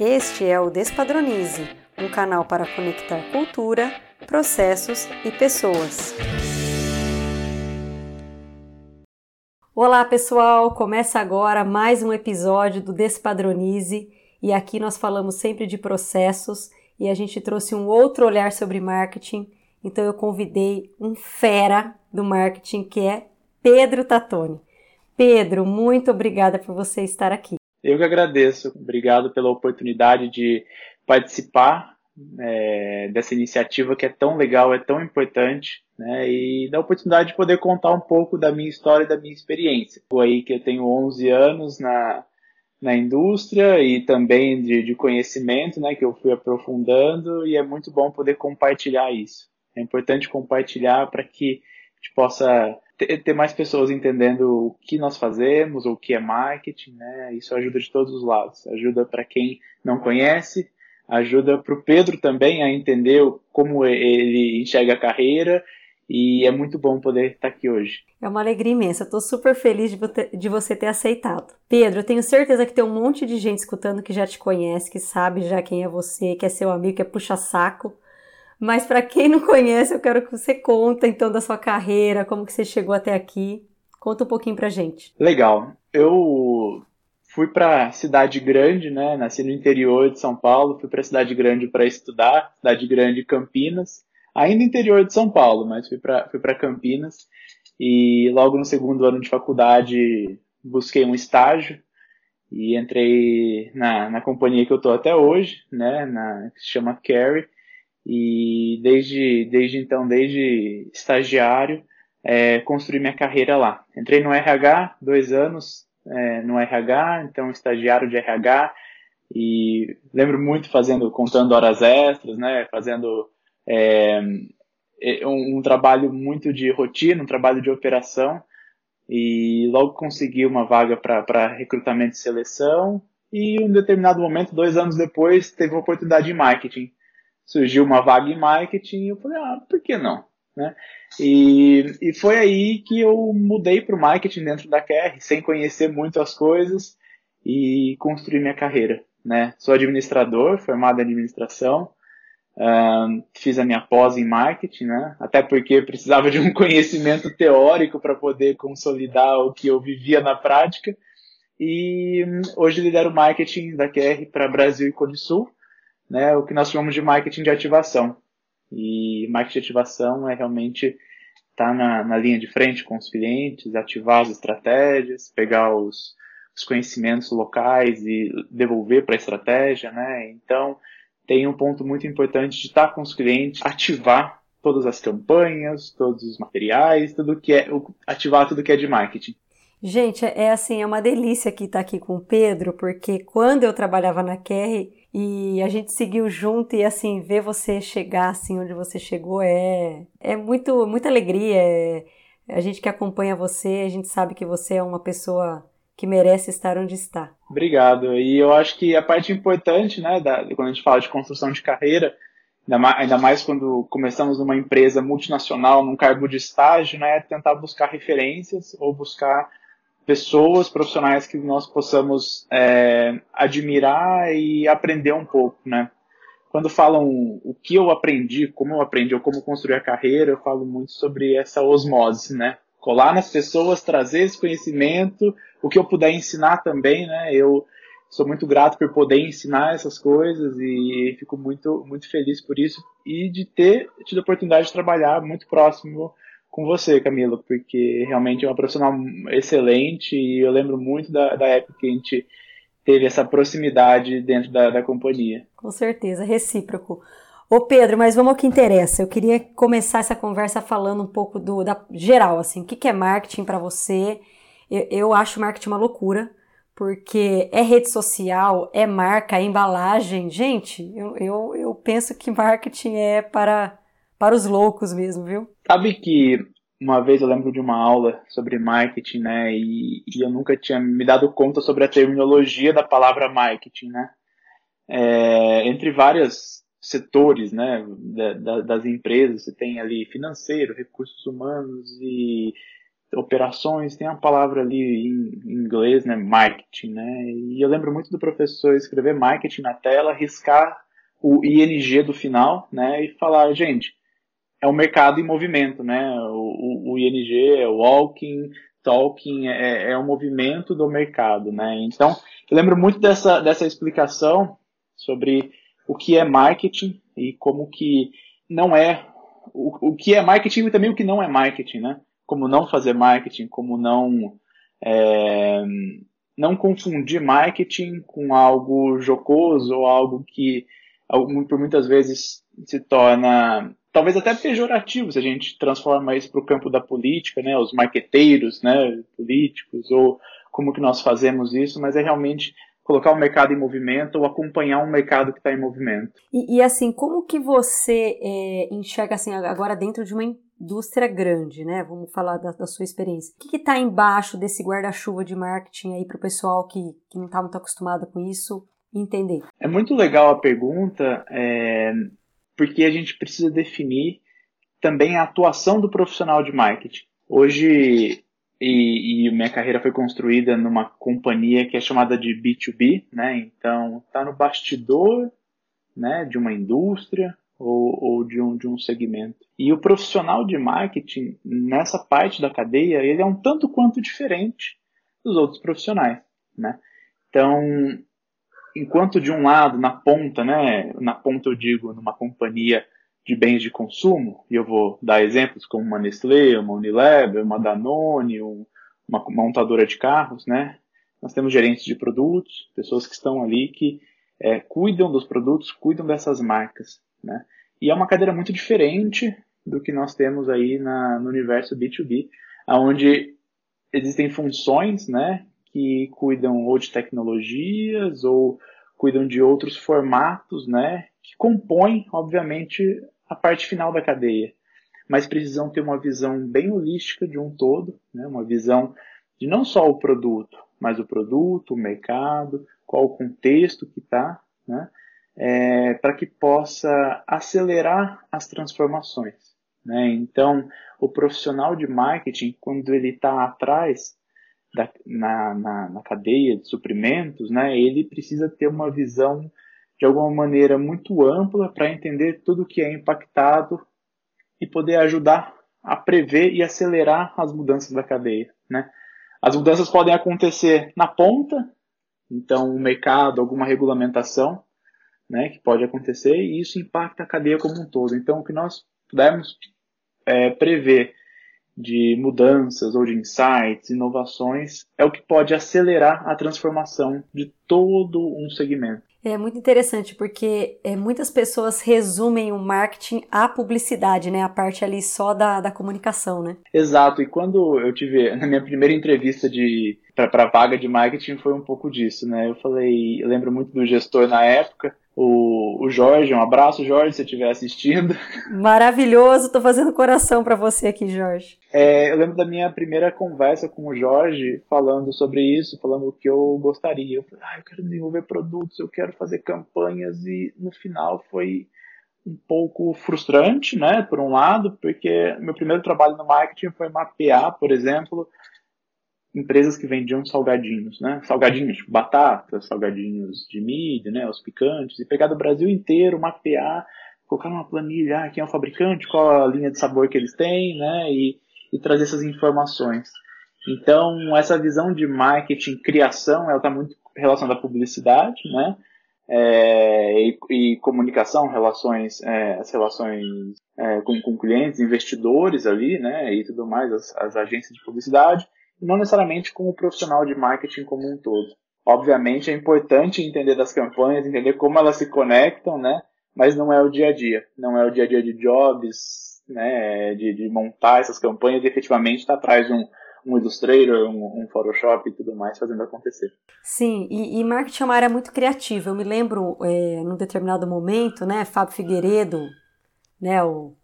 Este é o Despadronize, um canal para conectar cultura, processos e pessoas. Olá, pessoal! Começa agora mais um episódio do Despadronize e aqui nós falamos sempre de processos e a gente trouxe um outro olhar sobre marketing. Então eu convidei um fera do marketing que é Pedro Tatoni. Pedro, muito obrigada por você estar aqui. Eu que agradeço. Obrigado pela oportunidade de participar é, dessa iniciativa que é tão legal, é tão importante, né? E da oportunidade de poder contar um pouco da minha história e da minha experiência. Foi aí que eu tenho 11 anos na, na indústria e também de, de conhecimento, né? Que eu fui aprofundando e é muito bom poder compartilhar isso. É importante compartilhar para que a gente possa ter, ter mais pessoas entendendo o que nós fazemos, o que é marketing, né? Isso ajuda de todos os lados. Ajuda para quem não conhece, ajuda para o Pedro também a entender como ele enxerga a carreira e é muito bom poder estar aqui hoje. É uma alegria imensa, estou super feliz de você ter aceitado. Pedro, eu tenho certeza que tem um monte de gente escutando que já te conhece, que sabe já quem é você, que é seu amigo, que é puxa-saco. Mas para quem não conhece, eu quero que você conta então da sua carreira, como que você chegou até aqui. Conta um pouquinho pra gente. Legal. Eu fui para cidade grande, né? Nasci no interior de São Paulo, fui para cidade grande para estudar, cidade grande Campinas, ainda interior de São Paulo, mas fui para fui para Campinas e logo no segundo ano de faculdade busquei um estágio e entrei na, na companhia que eu tô até hoje, né? Na que se chama Carrie e desde, desde então, desde estagiário, é, construí minha carreira lá. Entrei no RH, dois anos é, no RH, então estagiário de RH, e lembro muito fazendo, contando horas extras, né, fazendo é, é um, um, trabalho muito de rotina, um trabalho de operação, e logo consegui uma vaga para recrutamento e seleção, e em um determinado momento, dois anos depois, teve uma oportunidade em marketing surgiu uma vaga em marketing e eu falei, ah, por que não? Né? E, e foi aí que eu mudei para o marketing dentro da QR, sem conhecer muito as coisas e construí minha carreira. Né? Sou administrador, formado em administração, fiz a minha pós em marketing, né? até porque precisava de um conhecimento teórico para poder consolidar o que eu vivia na prática. E hoje lidero o marketing da QR para Brasil e Cone Sul né, o que nós chamamos de marketing de ativação. E marketing de ativação é realmente estar tá na, na linha de frente com os clientes, ativar as estratégias, pegar os, os conhecimentos locais e devolver para a estratégia, né? Então, tem um ponto muito importante de estar tá com os clientes, ativar todas as campanhas, todos os materiais, tudo que é ativar tudo que é de marketing. Gente, é assim, é uma delícia aqui estar aqui com o Pedro, porque quando eu trabalhava na Kerry e a gente seguiu junto e assim, ver você chegar assim onde você chegou é é muito muita alegria. É, a gente que acompanha você, a gente sabe que você é uma pessoa que merece estar onde está. Obrigado. E eu acho que a parte importante, né, da, quando a gente fala de construção de carreira, ainda mais, ainda mais quando começamos numa empresa multinacional, num cargo de estágio, né, é tentar buscar referências ou buscar pessoas profissionais que nós possamos é, admirar e aprender um pouco, né? Quando falam o que eu aprendi, como eu aprendi ou como construir a carreira, eu falo muito sobre essa osmose, né? Colar nas pessoas, trazer esse conhecimento, o que eu puder ensinar também, né? Eu sou muito grato por poder ensinar essas coisas e fico muito muito feliz por isso e de ter tido a oportunidade de trabalhar muito próximo com você, Camila, porque realmente é uma profissional excelente e eu lembro muito da, da época que a gente teve essa proximidade dentro da, da companhia. Com certeza, recíproco. Ô Pedro, mas vamos ao que interessa. Eu queria começar essa conversa falando um pouco do da geral, assim, o que, que é marketing para você? Eu, eu acho marketing uma loucura, porque é rede social, é marca, é embalagem. Gente, eu, eu, eu penso que marketing é para para os loucos mesmo, viu? Sabe que uma vez eu lembro de uma aula sobre marketing, né? E, e eu nunca tinha me dado conta sobre a terminologia da palavra marketing, né? É, entre vários setores, né? Da, da, das empresas, você tem ali financeiro, recursos humanos e operações, tem a palavra ali em, inglês, né, marketing, né? E eu lembro muito do professor escrever marketing na tela, riscar o ING do final, né, e falar, gente, é um mercado em movimento, né? O, o, o ING é walking, talking, é, é um movimento do mercado, né? Então, eu lembro muito dessa, dessa explicação sobre o que é marketing e como que não é o, o que é marketing e também o que não é marketing, né? Como não fazer marketing, como não é, não confundir marketing com algo jocoso ou algo que por muitas vezes se torna talvez até pejorativo se a gente transforma isso para o campo da política, né, os marqueteiros, né, políticos, ou como que nós fazemos isso, mas é realmente colocar o mercado em movimento ou acompanhar um mercado que está em movimento. E, e, assim, como que você é, enxerga assim agora dentro de uma indústria grande, né? Vamos falar da, da sua experiência. O que está embaixo desse guarda-chuva de marketing aí para o pessoal que, que não está muito acostumado com isso entender? É muito legal a pergunta. É, porque a gente precisa definir também a atuação do profissional de marketing. Hoje, e, e, minha carreira foi construída numa companhia que é chamada de B2B, né? Então, está no bastidor né, de uma indústria ou, ou de, um, de um segmento. E o profissional de marketing, nessa parte da cadeia, ele é um tanto quanto diferente dos outros profissionais, né? Então, enquanto de um lado, na ponta, né, na ponta eu digo, numa companhia de bens de consumo, e eu vou dar exemplos como uma Nestlé, uma Unilever, uma Danone, um, uma montadora de carros, né, nós temos gerentes de produtos, pessoas que estão ali que é, cuidam dos produtos, cuidam dessas marcas, né, e é uma cadeira muito diferente do que nós temos aí na, no universo B2B, onde existem funções, né, que cuidam ou de tecnologias ou cuidam de outros formatos, né, que compõem, obviamente, a parte final da cadeia. Mas precisam ter uma visão bem holística de um todo, né, uma visão de não só o produto, mas o produto, o mercado, qual o contexto que está, né, é, para que possa acelerar as transformações. Né? Então, o profissional de marketing, quando ele está atrás da, na, na, na, cadeia de suprimentos, né, ele precisa ter uma visão de alguma maneira muito ampla para entender tudo que é impactado e poder ajudar a prever e acelerar as mudanças da cadeia. Né? As mudanças podem acontecer na ponta, então o mercado, alguma regulamentação, né, que pode acontecer e isso impacta a cadeia como um todo. Então o que nós pudermos é, prever de mudanças ou de insights, inovações, é o que pode acelerar a transformação de todo um segmento. É muito interessante porque é, muitas pessoas resumem o marketing à publicidade, né? A parte ali só da, da comunicação, né? Exato. E quando eu tive na minha primeira entrevista de para vaga de marketing foi um pouco disso, né? Eu falei, eu lembro muito do gestor na época, o, o Jorge, um abraço, Jorge, se estiver assistindo. Maravilhoso, tô fazendo coração para você aqui, Jorge. É, eu lembro da minha primeira conversa com o Jorge falando sobre isso, falando o que eu gostaria. Eu falei, ah, eu quero desenvolver produtos, eu quero fazer campanhas, e no final foi um pouco frustrante, né, por um lado, porque meu primeiro trabalho no marketing foi mapear, por exemplo, empresas que vendiam salgadinhos, né? Salgadinhos, tipo batata, salgadinhos de milho, né? Os picantes, e pegar do Brasil inteiro, mapear, colocar numa planilha, ah, quem é o fabricante, qual a linha de sabor que eles têm, né? E, e trazer essas informações. Então, essa visão de marketing, criação, ela está muito relacionada à publicidade, né? É, e, e, comunicação, relações, é, as relações é, com, com clientes, investidores ali, né? E tudo mais, as, as agências de publicidade não necessariamente com o profissional de marketing como um todo. Obviamente é importante entender das campanhas, entender como elas se conectam, né? Mas não é o dia a dia, não é o dia a dia de jobs, né? De, de montar essas campanhas e efetivamente estar tá atrás de um, um Illustrator, um, um, Photoshop e tudo mais fazendo acontecer. Sim, e, e marketing é uma área muito criativa. Eu me lembro, é, num determinado momento, né, Fábio Figueiredo, né, o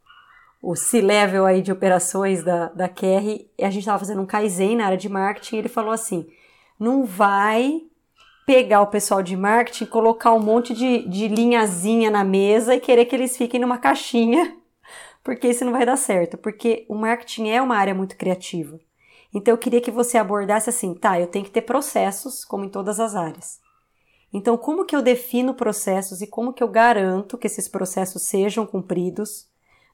o C-level aí de operações da, da Kerry, a gente estava fazendo um Kaizen na área de marketing, e ele falou assim, não vai pegar o pessoal de marketing, colocar um monte de, de linhazinha na mesa e querer que eles fiquem numa caixinha, porque isso não vai dar certo, porque o marketing é uma área muito criativa. Então eu queria que você abordasse assim, tá, eu tenho que ter processos, como em todas as áreas. Então, como que eu defino processos e como que eu garanto que esses processos sejam cumpridos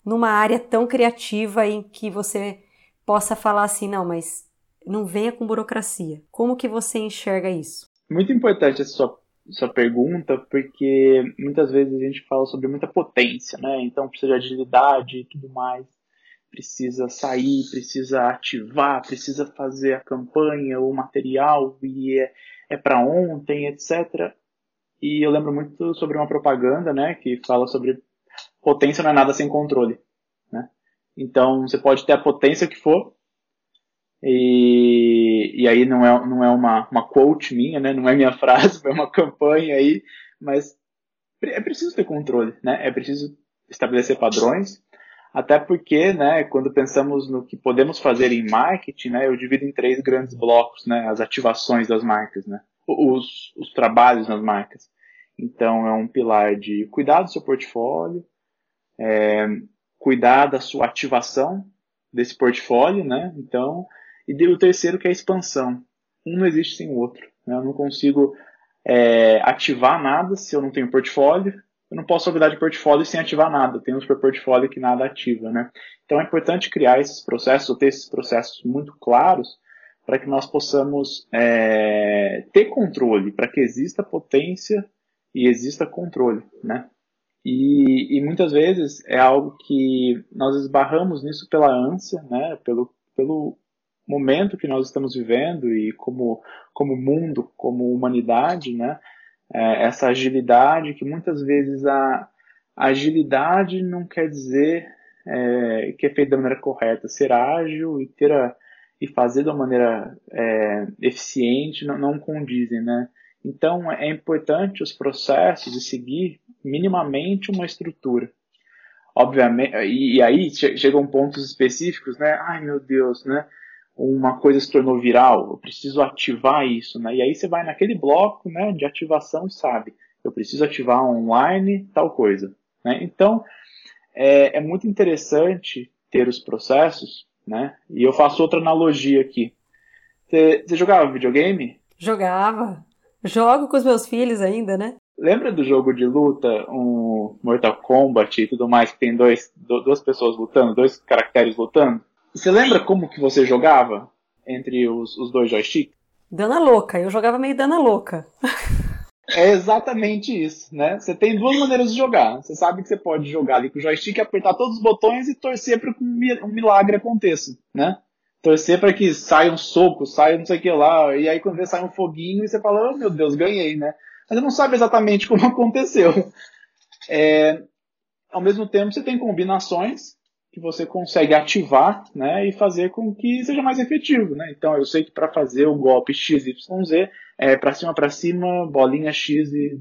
numa área tão criativa em que você possa falar assim, não, mas não venha com burocracia. Como que você enxerga isso? Muito importante essa sua, sua pergunta, porque muitas vezes a gente fala sobre muita potência, né? Então precisa de agilidade e tudo mais. Precisa sair, precisa ativar, precisa fazer a campanha, o material, e é, é para ontem, etc. E eu lembro muito sobre uma propaganda, né, que fala sobre potência não é nada sem controle. Né? Então, você pode ter a potência que for, e, e aí não é, não é uma, uma quote minha, né? não é minha frase, foi uma campanha aí, mas é preciso ter controle, né? é preciso estabelecer padrões, até porque, né, quando pensamos no que podemos fazer em marketing, né, eu divido em três grandes blocos, né, as ativações das marcas, né, os, os trabalhos nas marcas. Então, é um pilar de cuidar do seu portfólio, é, cuidar da sua ativação desse portfólio, né? Então, e o terceiro que é a expansão. Um não existe sem o outro. Né? Eu não consigo é, ativar nada se eu não tenho portfólio. Eu não posso cuidar de portfólio sem ativar nada. Tem um super portfólio que nada ativa, né? Então é importante criar esses processos, ou ter esses processos muito claros, para que nós possamos é, ter controle, para que exista potência e exista controle, né? E, e, muitas vezes é algo que nós esbarramos nisso pela ânsia, né? Pelo, pelo momento que nós estamos vivendo e como, como mundo, como humanidade, né? É, essa agilidade que muitas vezes a, agilidade não quer dizer é, que é feito da maneira correta. Ser ágil e ter a, e fazer uma maneira é, eficiente não, não condizem, né? Então é importante os processos de seguir minimamente uma estrutura. Obviamente, e, e aí chegam pontos específicos, né? Ai meu Deus, né? Uma coisa se tornou viral, eu preciso ativar isso, né? E aí você vai naquele bloco, né, de ativação e sabe, eu preciso ativar online tal coisa, né? Então é, é muito interessante ter os processos, né? E eu faço outra analogia aqui. Você, você jogava videogame? Jogava. Jogo com os meus filhos ainda, né? Lembra do jogo de luta, um Mortal Kombat e tudo mais, que tem dois, duas pessoas lutando, dois caracteres lutando? Você lembra como que você jogava entre os, os dois joysticks? Dana louca, eu jogava meio dana louca. É exatamente isso, né? Você tem duas maneiras de jogar. Você sabe que você pode jogar ali com o joystick, apertar todos os botões e torcer para que um milagre aconteça, né? Torcer para que saia um soco, saia não sei o que lá, e aí quando vê sai um foguinho e você fala, oh meu Deus, ganhei, né? Mas você não sabe exatamente como aconteceu. É, ao mesmo tempo, você tem combinações que você consegue ativar né, e fazer com que seja mais efetivo. Né? Então, eu sei que para fazer o golpe XYZ, é para cima, para cima, bolinha X e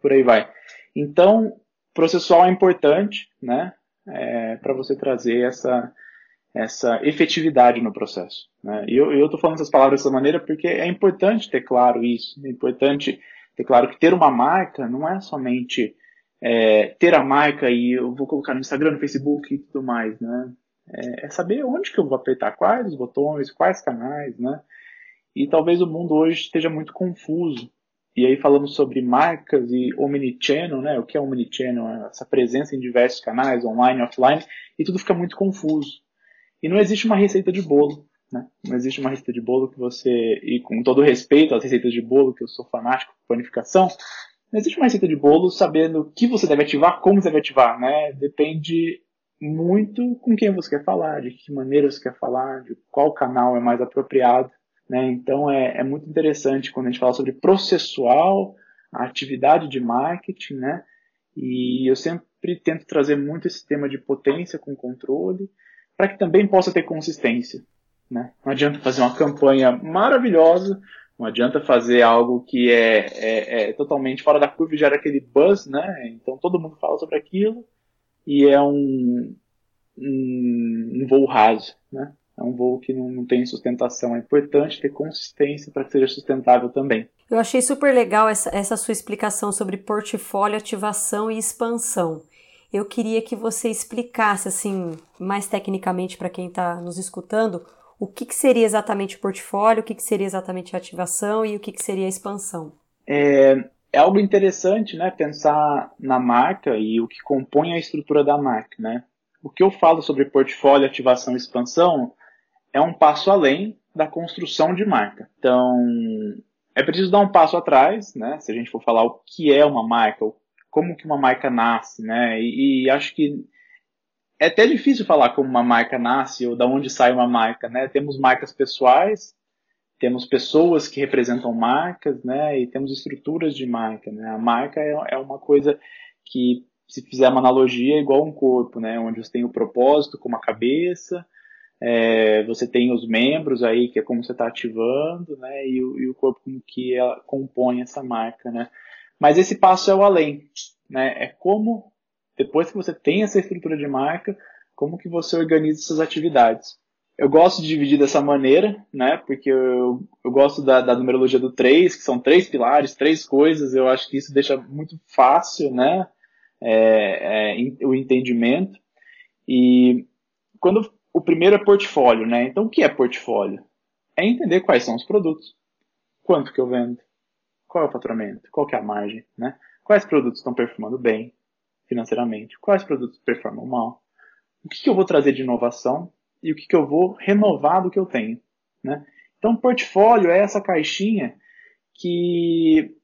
por aí vai. Então, processual é importante né, é, para você trazer essa, essa efetividade no processo. Né? E eu estou falando essas palavras dessa maneira porque é importante ter claro isso, é importante ter claro que ter uma marca não é somente é, ter a marca e eu vou colocar no Instagram, no Facebook e tudo mais, né? É, é, saber onde que eu vou apertar, quais os botões, quais canais, né? E talvez o mundo hoje esteja muito confuso. E aí falamos sobre marcas e omnichannel, né? O que é omnichannel? Essa presença em diversos canais, online, offline, e tudo fica muito confuso. E não existe uma receita de bolo, né? Não existe uma receita de bolo que você, e com todo respeito às receitas de bolo, que eu sou fanático por panificação, não existe uma receita de bolo sabendo o que você deve ativar, como você deve ativar, né? Depende muito com quem você quer falar, de que maneira você quer falar, de qual canal é mais apropriado, né? Então é, é muito interessante quando a gente fala sobre processual, a atividade de marketing, né? E eu sempre tento trazer muito esse tema de potência com controle, para que também possa ter consistência. Né? Não adianta fazer uma campanha maravilhosa não adianta fazer algo que é, é, é, totalmente fora da curva e gera aquele buzz, né? Então todo mundo fala sobre aquilo e é um, um, um voo raso, né? É um voo que não, não tem sustentação. É importante ter consistência para que seja sustentável também. Eu achei super legal essa, essa sua explicação sobre portfólio, ativação e expansão. Eu queria que você explicasse, assim, mais tecnicamente para quem está nos escutando, o que, que seria exatamente o portfólio, o que, que seria exatamente a ativação e o que, que seria a expansão? É, é algo interessante, né, pensar na marca e o que compõe a estrutura da marca, né? O que eu falo sobre portfólio, ativação e expansão é um passo além da construção de marca. Então, é preciso dar um passo atrás, né? Se a gente for falar o que é uma marca, como que uma marca nasce, né? E, e acho que é até difícil falar como uma marca nasce ou da onde sai uma marca, né? Temos marcas pessoais, temos pessoas que representam marcas, né? E temos estruturas de marca, né? A marca é, é uma coisa que, se fizer uma analogia, é igual um corpo, né? Onde você tem o propósito como a cabeça, é, você tem os membros aí, que é como você está ativando, né? E o, e o corpo como que compõe essa marca, né? Mas esse passo é o além, né? É como, depois que você tem essa estrutura de marca, como que você organiza essas atividades. Eu gosto de dividir dessa maneira, né? Porque eu, eu gosto da, da numerologia do 3, que são três pilares, três coisas. Eu acho que isso deixa muito fácil, né? É, é, o entendimento. E quando o primeiro é portfólio, né? Então o que é portfólio? É entender quais são os produtos, quanto que eu vendo, qual é o faturamento, qual é a margem, né? Quais produtos estão performando bem financeiramente, quais produtos performam mal, o que, que eu vou trazer de inovação e o que, que eu vou renovar do que eu tenho. Né? Então, portfólio é essa caixinha que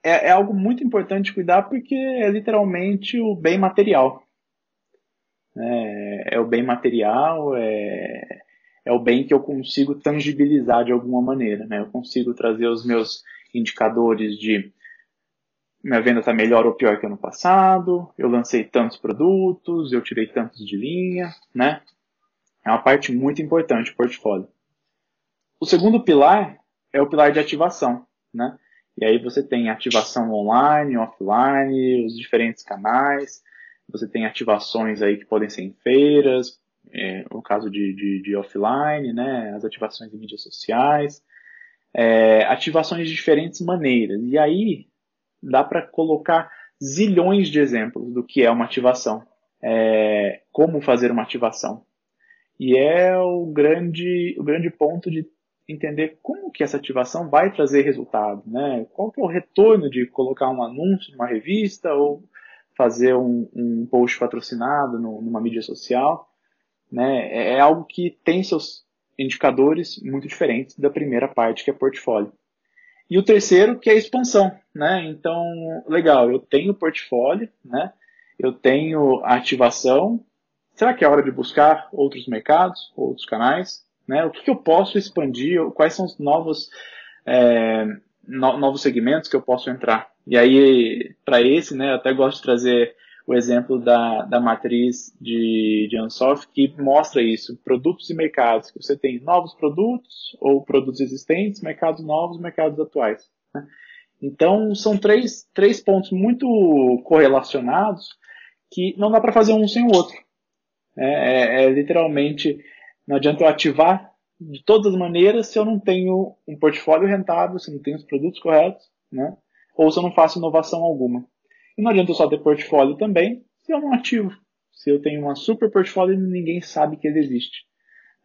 é, é, algo muito importante cuidar porque é literalmente o bem material. É, é o bem material, é, é o bem que eu consigo tangibilizar de alguma maneira. Né? Eu consigo trazer os meus indicadores de minha venda está melhor ou pior que ano passado, eu lancei tantos produtos, eu tirei tantos de linha, né? É uma parte muito importante do portfólio. O segundo pilar é o pilar de ativação, né? E aí você tem ativação online, offline, os diferentes canais. Você tem ativações aí que podem ser em feiras, é, no caso de, de, de, offline, né? As ativações em mídias sociais. É, ativações de diferentes maneiras. E aí dá para colocar zilhões de exemplos do que é uma ativação. É, como fazer uma ativação. E é o grande, o grande ponto de entender como que essa ativação vai trazer resultado, né? Qual que é o retorno de colocar um anúncio numa revista ou fazer um, um post patrocinado no, numa mídia social, né? É, é algo que tem seus indicadores muito diferentes da primeira parte, que é portfólio. E o terceiro, que é expansão, né? Então, legal, eu tenho portfólio, né? Eu tenho ativação, Será que é hora de buscar outros mercados, outros canais? Né? O que, que eu posso expandir? Quais são os novos, é, no, novos segmentos que eu posso entrar? E aí, para esse, né, eu até gosto de trazer o exemplo da, da matriz de, de Ansoff, que mostra isso, produtos e mercados, que você tem novos produtos ou produtos existentes, mercados novos, mercados atuais. Né? Então, são três, três pontos muito correlacionados que não dá para fazer um sem o outro. É, é, é, literalmente, não adianta eu ativar de todas as maneiras se eu não tenho um portfólio rentável, se não tenho os produtos corretos, né? ou se eu não faço inovação alguma. E não adianta só ter portfólio também se eu não ativo. Se eu tenho uma super portfólio e ninguém sabe que ele existe.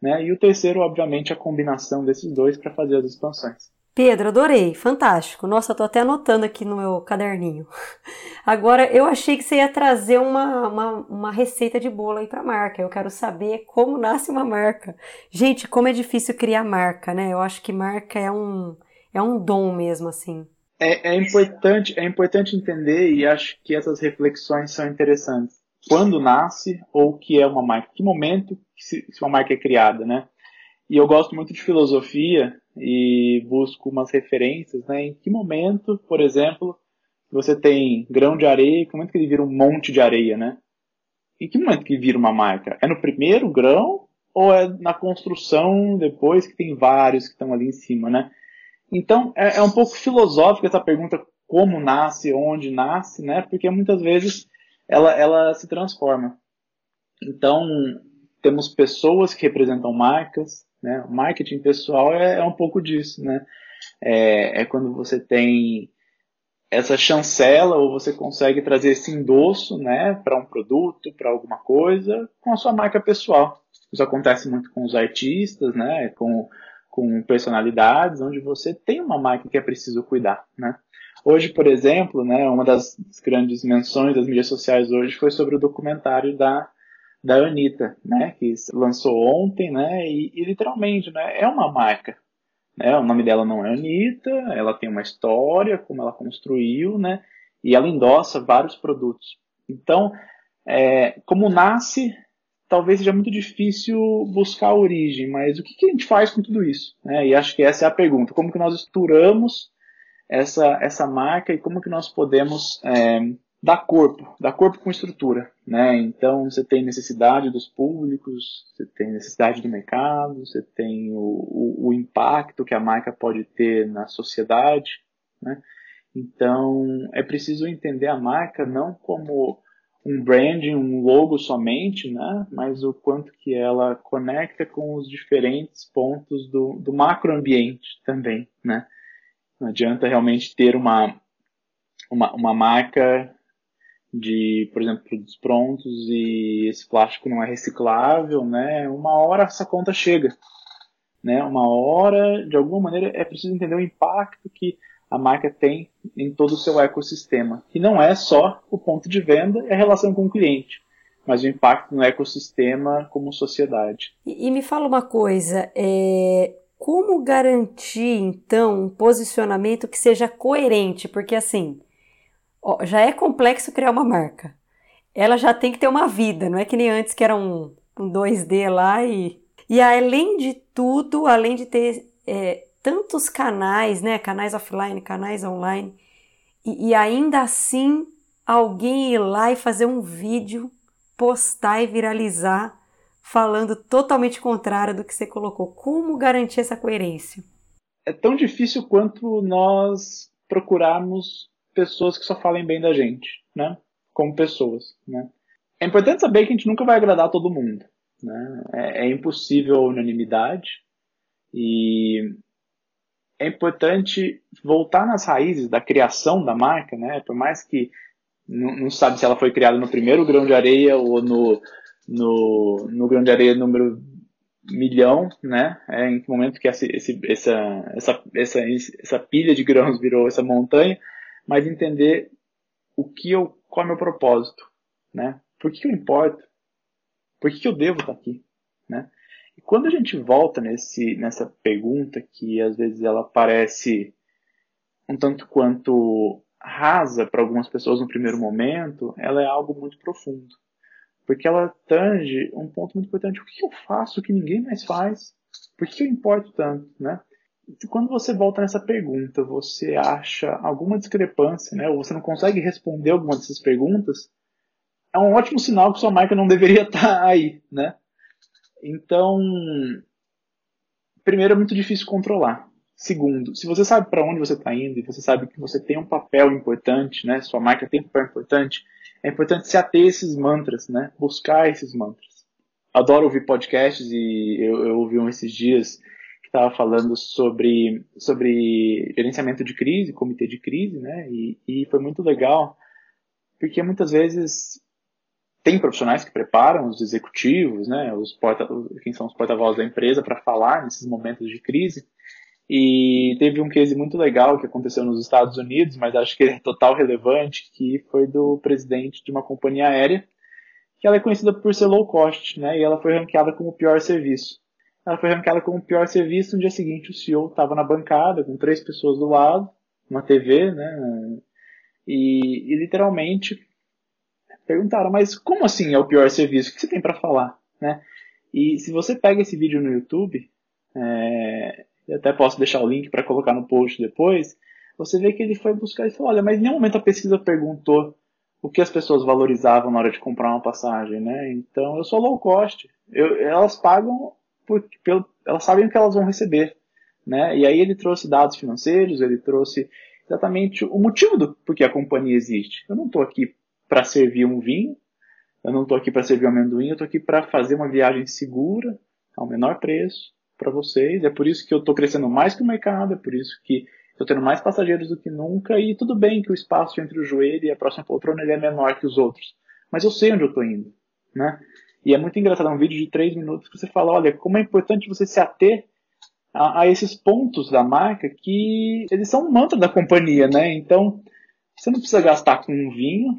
Né? E o terceiro, obviamente, a combinação desses dois para fazer as expansões. Pedro, adorei, fantástico. Nossa, tô até anotando aqui no meu caderninho. Agora, eu achei que você ia trazer uma, uma, uma receita de bolo aí para marca. Eu quero saber como nasce uma marca. Gente, como é difícil criar marca, né? Eu acho que marca é um, é um dom mesmo, assim. É, é importante, é importante entender e acho que essas reflexões são interessantes. Quando nasce ou o que é uma marca? Que momento se, se uma marca é criada, né? E eu gosto muito de filosofia e busco umas referências, né? Em que momento, por exemplo, você tem grão de areia, que momento que ele vira um monte de areia, né? Em que momento que vira uma marca? É no primeiro grão ou é na construção depois que tem vários que estão ali em cima, né? Então é, é um pouco filosófica essa pergunta como nasce, onde nasce, né? Porque muitas vezes ela, ela se transforma. Então temos pessoas que representam marcas, né? O marketing pessoal é, é um pouco disso, né? É, é, quando você tem essa chancela ou você consegue trazer esse endosso, né, para um produto, para alguma coisa, com a sua marca pessoal. Isso acontece muito com os artistas, né, com, com personalidades, onde você tem uma marca que é preciso cuidar, né. Hoje, por exemplo, né, uma das grandes menções das mídias sociais hoje foi sobre o documentário da, da Anitta, né, que lançou ontem, né, e, e literalmente, né, é uma marca. Né, o nome dela não é Anitta, ela tem uma história, como ela construiu, né, e ela endossa vários produtos. Então, é, como nasce, talvez seja muito difícil buscar a origem, mas o que, que a gente faz com tudo isso? Né? E acho que essa é a pergunta. Como que nós estruturamos essa, essa marca e como que nós podemos é, dar corpo, dar corpo com estrutura, né? Então você tem necessidade dos públicos, você tem necessidade do mercado, você tem o, o, o impacto que a marca pode ter na sociedade, né? Então é preciso entender a marca não como um branding, um logo somente, né? Mas o quanto que ela conecta com os diferentes pontos do, do macroambiente também, né? Não adianta realmente ter uma, uma, uma marca de, por exemplo, produtos prontos e esse plástico não é reciclável, né? Uma hora essa conta chega, né? Uma hora, de alguma maneira, é preciso entender o impacto que a marca tem em todo o seu ecossistema, que não é só o ponto de venda e a relação com o cliente, mas o impacto no ecossistema como sociedade. E, e me fala uma coisa, é, como garantir, então, um posicionamento que seja coerente? Porque, assim, ó, já é complexo criar uma marca. Ela já tem que ter uma vida, não é que nem antes que era um, um 2D lá e. E além de tudo, além de ter é, tantos canais, né? Canais offline, canais online, e, e ainda assim alguém ir lá e fazer um vídeo, postar e viralizar falando totalmente contrário do que você colocou. Como garantir essa coerência? É tão difícil quanto nós procurarmos pessoas que só falem bem da gente, né? Como pessoas, né? É importante saber que a gente nunca vai agradar todo mundo, né? É, é impossível a unanimidade e é importante voltar nas raízes da criação da marca, né? Por mais que não, não sabe se ela foi criada no primeiro grão de areia ou no no, no grão de areia número milhão, né? É, em que momento que essa, esse, essa, essa, essa, essa pilha de grãos virou essa montanha, mas entender o que eu, qual é o meu propósito, né? Por que, eu importo? Por que, eu devo estar aqui? E quando a gente volta nesse, nessa pergunta que às vezes ela parece um tanto quanto rasa para algumas pessoas no primeiro momento, ela é algo muito profundo porque ela tange um ponto muito importante. O que eu faço que ninguém mais faz? Por que eu importo tanto, né? Quando você volta nessa pergunta, você acha alguma discrepância, né? Ou você não consegue responder alguma dessas perguntas, é um ótimo sinal que sua marca não deveria estar aí, né? Então, primeiro é muito difícil controlar. Segundo, se você sabe para onde você está indo e você sabe que você tem um papel importante, né? Sua marca tem um papel importante, é importante se ater a esses mantras, né? Buscar esses mantras. Adoro ouvir podcasts e eu, eu ouvi um esses dias que estava falando sobre, sobre gerenciamento de crise, comitê de crise, né? E, e foi muito legal, porque muitas vezes tem profissionais que preparam os executivos, né? Os porta, quem são os porta-vozes da empresa para falar nesses momentos de crise. E teve um case muito legal que aconteceu nos Estados Unidos, mas acho que é total relevante, que foi do presidente de uma companhia aérea, que ela é conhecida por ser low cost, né? E ela foi ranqueada como o pior serviço. Ela foi ranqueada como o pior serviço no dia seguinte o CEO estava na bancada com três pessoas do lado, uma TV, né? E, e literalmente perguntaram, mas como assim é o pior serviço? O que você tem para falar, né? E se você pega esse vídeo no YouTube, é, eu até posso deixar o link para colocar no post depois, você vê que ele foi buscar e falou, olha, mas em nenhum momento a pesquisa perguntou o que as pessoas valorizavam na hora de comprar uma passagem, né? Então, eu sou low cost. Eu, elas pagam por, pelo, elas sabem o que elas vão receber, né? E aí ele trouxe dados financeiros, ele trouxe exatamente o motivo do porque a companhia existe. Eu não estou aqui para servir um vinho, eu não estou aqui para servir um amendoim, eu estou aqui para fazer uma viagem segura, ao menor preço, para vocês. É por isso que eu estou crescendo mais que o mercado, é por isso que estou tendo mais passageiros do que nunca e tudo bem que o espaço entre o joelho e a próxima poltrona é menor que os outros, mas eu sei onde eu estou indo, né? E é muito engraçado, é um vídeo de três minutos que você fala, olha, como é importante você se ater a, a esses pontos da marca que eles são um mantra da companhia, né? Então, você não precisa gastar com um vinho,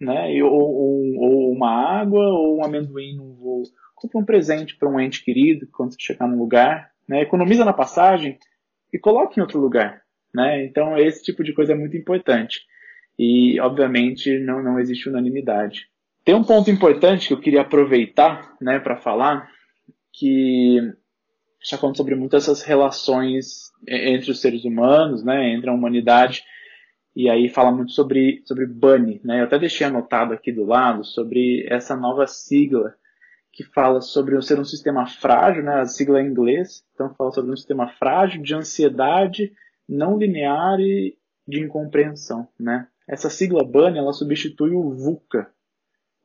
né? Ou, ou, ou uma água, ou um amendoim no voo. Compre um presente para um ente querido quando você chegar num lugar, né? Economiza na passagem e coloque em outro lugar, né? Então, esse tipo de coisa é muito importante. E, obviamente, não, não existe unanimidade. Tem um ponto importante que eu queria aproveitar né, para falar, que está falando sobre muitas essas relações entre os seres humanos, né, entre a humanidade, e aí fala muito sobre, sobre Bunny. Né? Eu até deixei anotado aqui do lado sobre essa nova sigla que fala sobre ser um sistema frágil, né? a sigla é em inglês, então fala sobre um sistema frágil de ansiedade não linear e de incompreensão. Né? Essa sigla Bunny ela substitui o VUCA,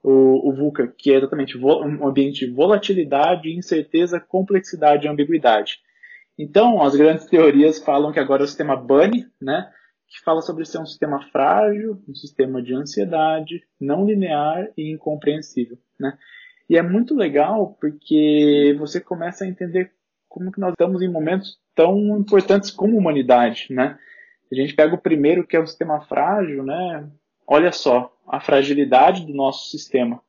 o, o VUCA, que é exatamente um ambiente de volatilidade, incerteza, complexidade e ambiguidade. Então, as grandes teorias falam que agora é o sistema Bunny, né, que fala sobre ser um sistema frágil, um sistema de ansiedade, não linear e incompreensível. Né? E é muito legal porque você começa a entender como que nós estamos em momentos tão importantes como humanidade. Né? A gente pega o primeiro, que é o sistema frágil, né? olha só, a fragilidade do nosso sistema,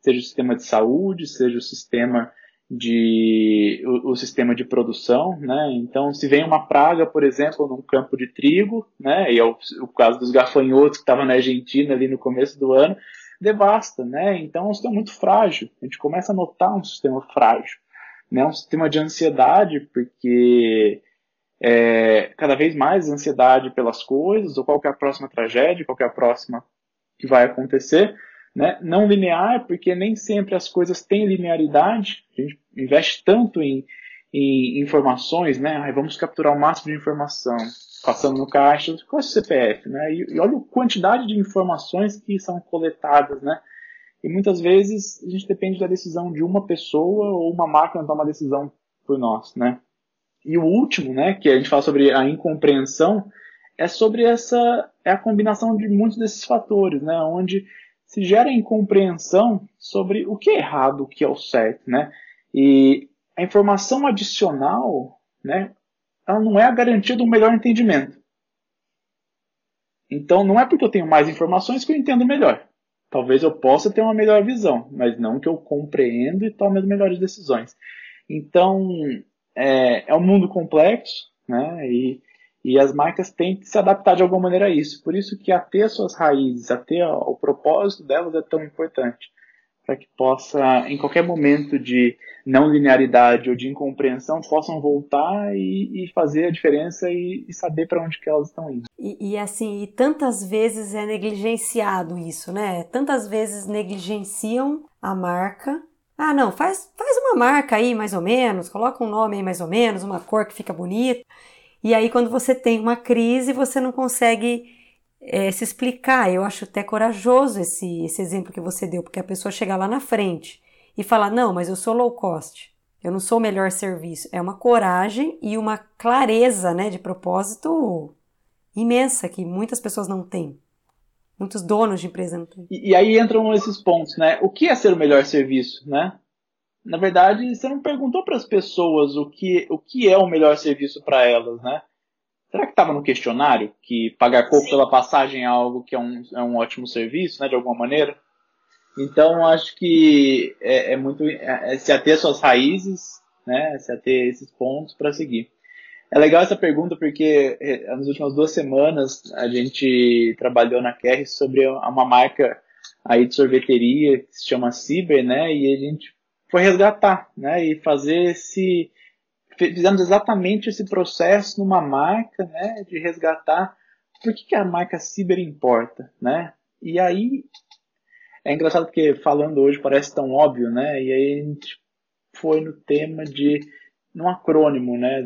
seja o sistema de saúde, seja o sistema de o, o, sistema de produção, né? Então, se vem uma praga, por exemplo, num campo de trigo, né? E é o, o caso dos gafanhotos que estavam na Argentina ali no começo do ano, devasta, né? Então, é um sistema muito frágil. A gente começa a notar um sistema frágil, né? Um sistema de ansiedade, porque é, cada vez mais ansiedade pelas coisas, ou qual é a próxima tragédia, qual é a próxima que vai acontecer. Né? Não linear, porque nem sempre as coisas têm linearidade. A gente investe tanto em, em informações, né? Ai, vamos capturar o máximo de informação, passando no caixa, é o CPF, né? E, e olha a quantidade de informações que são coletadas, né? E muitas vezes a gente depende da decisão de uma pessoa ou uma máquina tomar uma decisão por nós, né? E o último, né, que a gente fala sobre a incompreensão, é sobre essa é a combinação de muitos desses fatores, né, onde se gera incompreensão sobre o que é errado, o que é o certo, né? E a informação adicional, né, ela não é a garantia do melhor entendimento. Então, não é porque eu tenho mais informações que eu entendo melhor. Talvez eu possa ter uma melhor visão, mas não que eu compreendo e tome as melhores decisões. Então, é, é um mundo complexo, né? E e as marcas têm que se adaptar de alguma maneira a isso. Por isso que até as suas raízes, até o propósito delas é tão importante. Para que possa, em qualquer momento de não linearidade ou de incompreensão, possam voltar e, e fazer a diferença e, e saber para onde que elas estão indo. E, e, assim, e tantas vezes é negligenciado isso, né? Tantas vezes negligenciam a marca. Ah, não, faz, faz uma marca aí mais ou menos, coloca um nome aí mais ou menos, uma cor que fica bonita. E aí, quando você tem uma crise, você não consegue é, se explicar. Eu acho até corajoso esse, esse exemplo que você deu, porque a pessoa chegar lá na frente e falar: não, mas eu sou low cost, eu não sou o melhor serviço. É uma coragem e uma clareza né, de propósito imensa que muitas pessoas não têm. Muitos donos de empresa não têm. E, e aí entram esses pontos, né? O que é ser o melhor serviço, né? Na verdade, você não perguntou para as pessoas o que, o que é o melhor serviço para elas, né? Será que estava no questionário que pagar pouco pela passagem é algo que é um, é um ótimo serviço, né, de alguma maneira? Então, acho que é, é muito é, é se ater suas raízes, né, se ater esses pontos para seguir. É legal essa pergunta porque é, nas últimas duas semanas a gente trabalhou na QR sobre uma marca aí de sorveteria que se chama Ciber, né, e a gente foi resgatar, né? E fazer esse fizemos exatamente esse processo numa marca, né, de resgatar por que, que a marca Ciber importa, né? E aí é engraçado porque falando hoje parece tão óbvio, né? E aí a gente foi no tema de num acrônimo, né,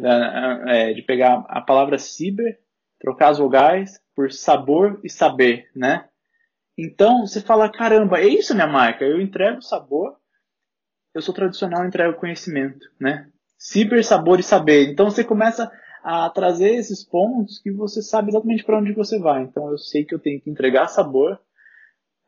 é, de pegar a palavra ciber, trocar as vogais por sabor e saber, né? Então você fala, caramba, é isso minha marca, eu entrego sabor eu sou tradicional e entrego conhecimento, né? Ciber, sabor e saber. Então você começa a trazer esses pontos que você sabe exatamente para onde você vai. Então eu sei que eu tenho que entregar sabor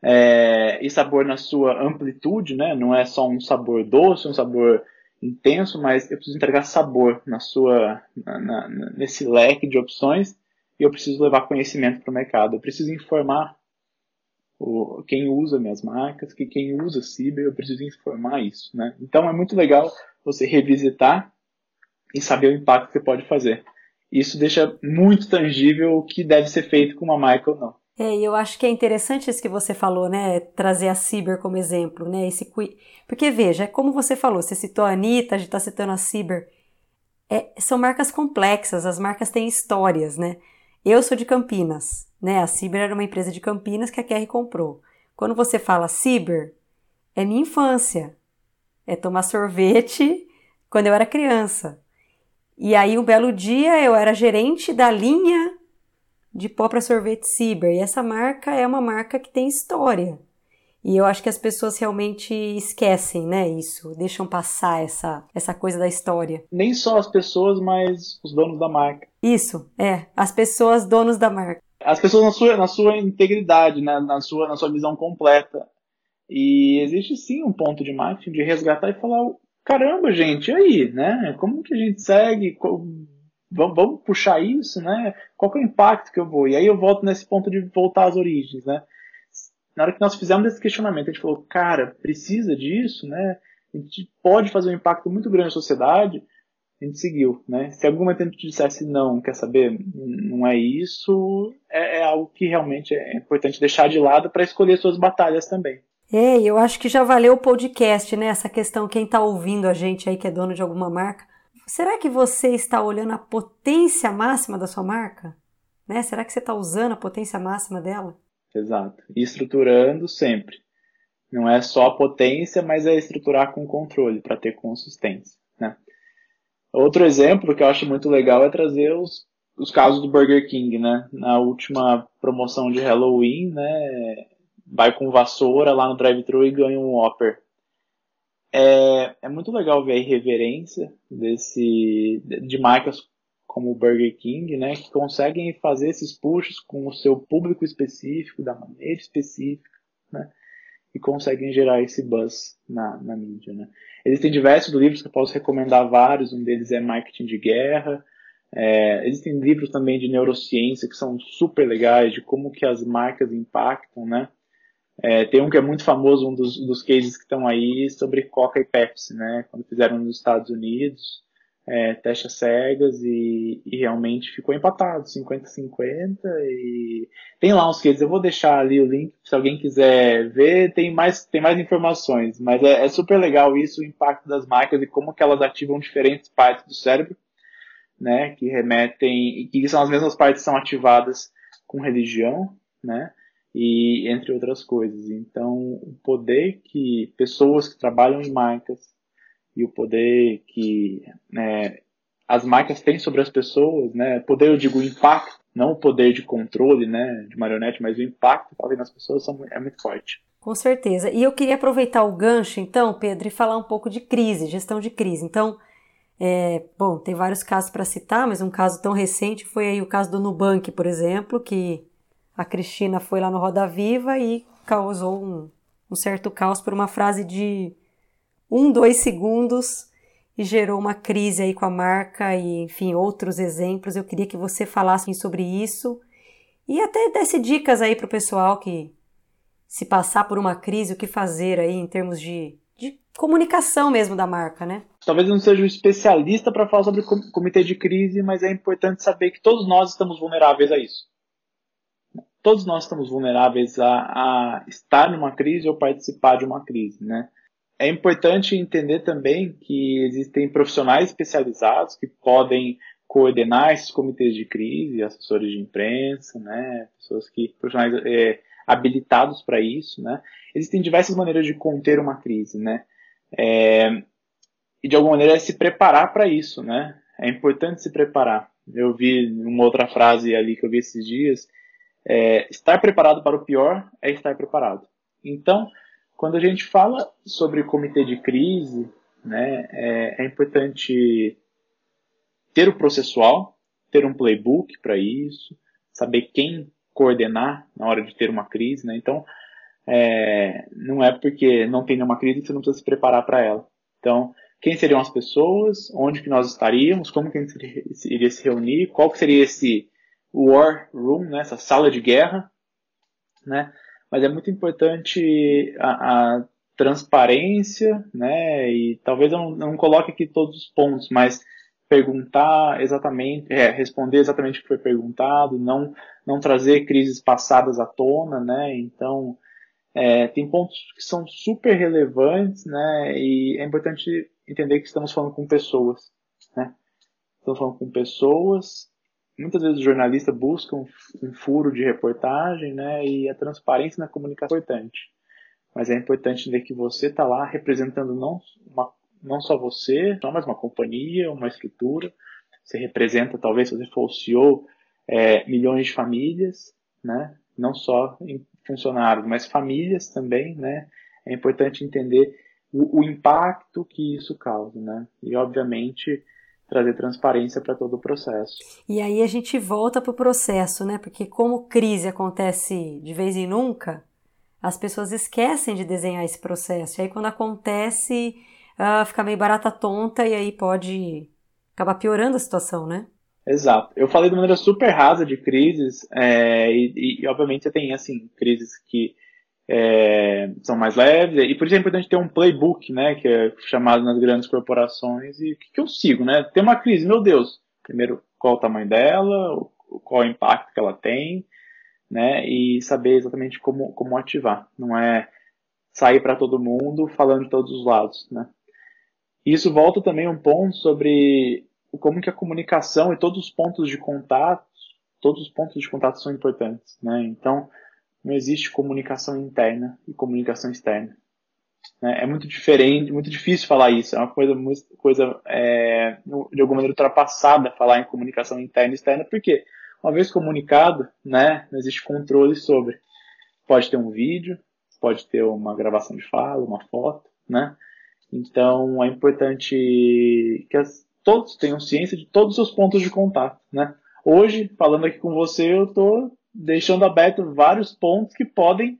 é, e sabor na sua amplitude, né? Não é só um sabor doce, um sabor intenso, mas eu preciso entregar sabor na sua, na, na, nesse leque de opções e eu preciso levar conhecimento para o mercado. Eu preciso informar o, quem usa minhas marcas, que quem usa Ciber, eu preciso informar isso, né? Então é muito legal você revisitar e saber o impacto que você pode fazer. Isso deixa muito tangível o que deve ser feito com uma marca ou não. É, eu acho que é interessante isso que você falou, né? Trazer a Ciber como exemplo, né? Esse, porque veja, é como você falou, você citou a Anitta, a gente está citando a Ciber. É, são marcas complexas, as marcas têm histórias, né? Eu sou de Campinas, né? A Ciber era uma empresa de Campinas que a QR comprou. Quando você fala Ciber, é minha infância. É tomar sorvete quando eu era criança. E aí, um belo dia, eu era gerente da linha de pó para sorvete Ciber. E essa marca é uma marca que tem história. E eu acho que as pessoas realmente esquecem, né, isso, deixam passar essa, essa coisa da história. Nem só as pessoas, mas os donos da marca. Isso, é, as pessoas donos da marca. As pessoas na sua, na sua integridade, né, na, sua, na sua visão completa. E existe sim um ponto de marketing de resgatar e falar, caramba, gente, e aí, né? Como que a gente segue? vamos, vamos puxar isso, né? Qual é o impacto que eu vou? E aí eu volto nesse ponto de voltar às origens, né? Na hora que nós fizemos esse questionamento, a gente falou, cara, precisa disso, né? A gente pode fazer um impacto muito grande na sociedade. A gente seguiu, né? Se algum momento a gente dissesse não, quer saber, não é isso, é, é algo que realmente é importante deixar de lado para escolher suas batalhas também. É, eu acho que já valeu o podcast, né? Essa questão, quem está ouvindo a gente aí que é dono de alguma marca, Será que você está olhando a potência máxima da sua marca? Né? Será que você está usando a potência máxima dela? Exato. E estruturando sempre. Não é só a potência, mas é estruturar com controle para ter consistência. Outro exemplo que eu acho muito legal é trazer os, os casos do Burger King, né? Na última promoção de Halloween, né? Vai com vassoura lá no drive-thru e ganha um Whopper. É, é muito legal ver a irreverência desse, de marcas como o Burger King, né, que conseguem fazer esses pushes com o seu público específico, da maneira específica, né, e conseguem gerar esse buzz na, na mídia. Né. Existem diversos livros que eu posso recomendar vários, um deles é Marketing de Guerra, é, existem livros também de neurociência que são super legais, de como que as marcas impactam, né, é, tem um que é muito famoso, um dos, dos cases que estão aí, sobre Coca e Pepsi, né? Quando fizeram nos Estados Unidos, é, teste cegas e, e, realmente ficou empatado, 50-50 e tem lá uns cases, eu vou deixar ali o link, se alguém quiser ver, tem mais, tem mais informações, mas é, é super legal isso, o impacto das marcas e como que elas ativam diferentes partes do cérebro, né? Que remetem, e que são as mesmas partes que são ativadas com religião, né? e entre outras coisas. Então, o poder que pessoas que trabalham em marcas e o poder que né, as marcas têm sobre as pessoas, né, poder eu digo impacto, não o poder de controle, né, de marionete, mas o impacto que ela nas pessoas são, é muito forte. Com certeza. E eu queria aproveitar o gancho, então, Pedro, e falar um pouco de crise, gestão de crise. Então, é, bom, tem vários casos para citar, mas um caso tão recente foi aí o caso do Nubank, por exemplo, que a Cristina foi lá no Roda Viva e causou um, um certo caos por uma frase de um, dois segundos e gerou uma crise aí com a marca e, enfim, outros exemplos. Eu queria que você falasse sobre isso e até desse dicas aí para o pessoal que se passar por uma crise, o que fazer aí em termos de, de comunicação mesmo da marca, né? Talvez eu não seja um especialista para falar sobre comitê de crise, mas é importante saber que todos nós estamos vulneráveis a isso todos nós estamos vulneráveis a, a estar numa crise ou participar de uma crise, né? É importante entender também que existem profissionais especializados que podem coordenar esses comitês de crise, assessores de imprensa, né, pessoas que profissionais é, habilitados para isso, né. Existem diversas maneiras de conter uma crise, né. É, e de alguma maneira é se preparar para isso, né. É importante se preparar. Eu vi uma outra frase ali que eu vi esses dias é, estar preparado para o pior é estar preparado. Então, quando a gente fala sobre comitê de crise, né, é, é importante ter o processual, ter um playbook para isso, saber quem coordenar na hora de ter uma crise, né? Então, é, não é porque não tem nenhuma crise que você não precisa se preparar para ela. Então, quem seriam as pessoas, onde que nós estaríamos, como que a gente iria se reunir, qual que seria esse war room, né, essa sala de guerra, né? Mas é muito importante a, a transparência, né? E talvez eu não, não, coloque aqui todos os pontos, mas perguntar exatamente, é, responder exatamente o que foi perguntado, não não trazer crises passadas à tona, né? Então é, tem pontos que são super relevantes, né? E é importante entender que estamos falando com pessoas, né? Estamos falando com pessoas. Muitas vezes o jornalista busca um, um furo de reportagem, né? E a transparência na comunicação é importante. Mas é importante entender que você está lá representando não, uma, não só você, mais uma companhia, uma estrutura. Você representa, talvez, se você for o CEO, é, milhões de famílias, né? Não só funcionários, mas famílias também, né? É importante entender o, o impacto que isso causa, né? E, obviamente, trazer transparência para todo o processo. E aí a gente volta para o processo, né? Porque como crise acontece de vez em nunca, as pessoas esquecem de desenhar esse processo. E aí quando acontece, uh, fica meio barata tonta e aí pode acabar piorando a situação, né? Exato. Eu falei de maneira super rasa de crises, é, e, e, obviamente você tem assim crises que é, são mais leves, e por isso é importante ter um playbook, né, que é chamado nas grandes corporações, e o que, que eu sigo, né? Tem uma crise, meu Deus, primeiro, qual o tamanho dela, qual o impacto que ela tem, né, e saber exatamente como, como ativar. Não é sair para todo mundo falando de todos os lados, né. Isso volta também um ponto sobre como que a comunicação e todos os pontos de contato, todos os pontos de contato são importantes, né. Então, não existe comunicação interna e comunicação externa. Né? É muito diferente, muito difícil falar isso. É uma coisa, coisa é, de alguma maneira ultrapassada falar em comunicação interna e externa, porque uma vez comunicado, né, não existe controle sobre. Pode ter um vídeo, pode ter uma gravação de fala, uma foto, né? Então é importante que as, todos tenham ciência de todos os pontos de contato, né? Hoje, falando aqui com você, eu estou deixando aberto vários pontos que podem,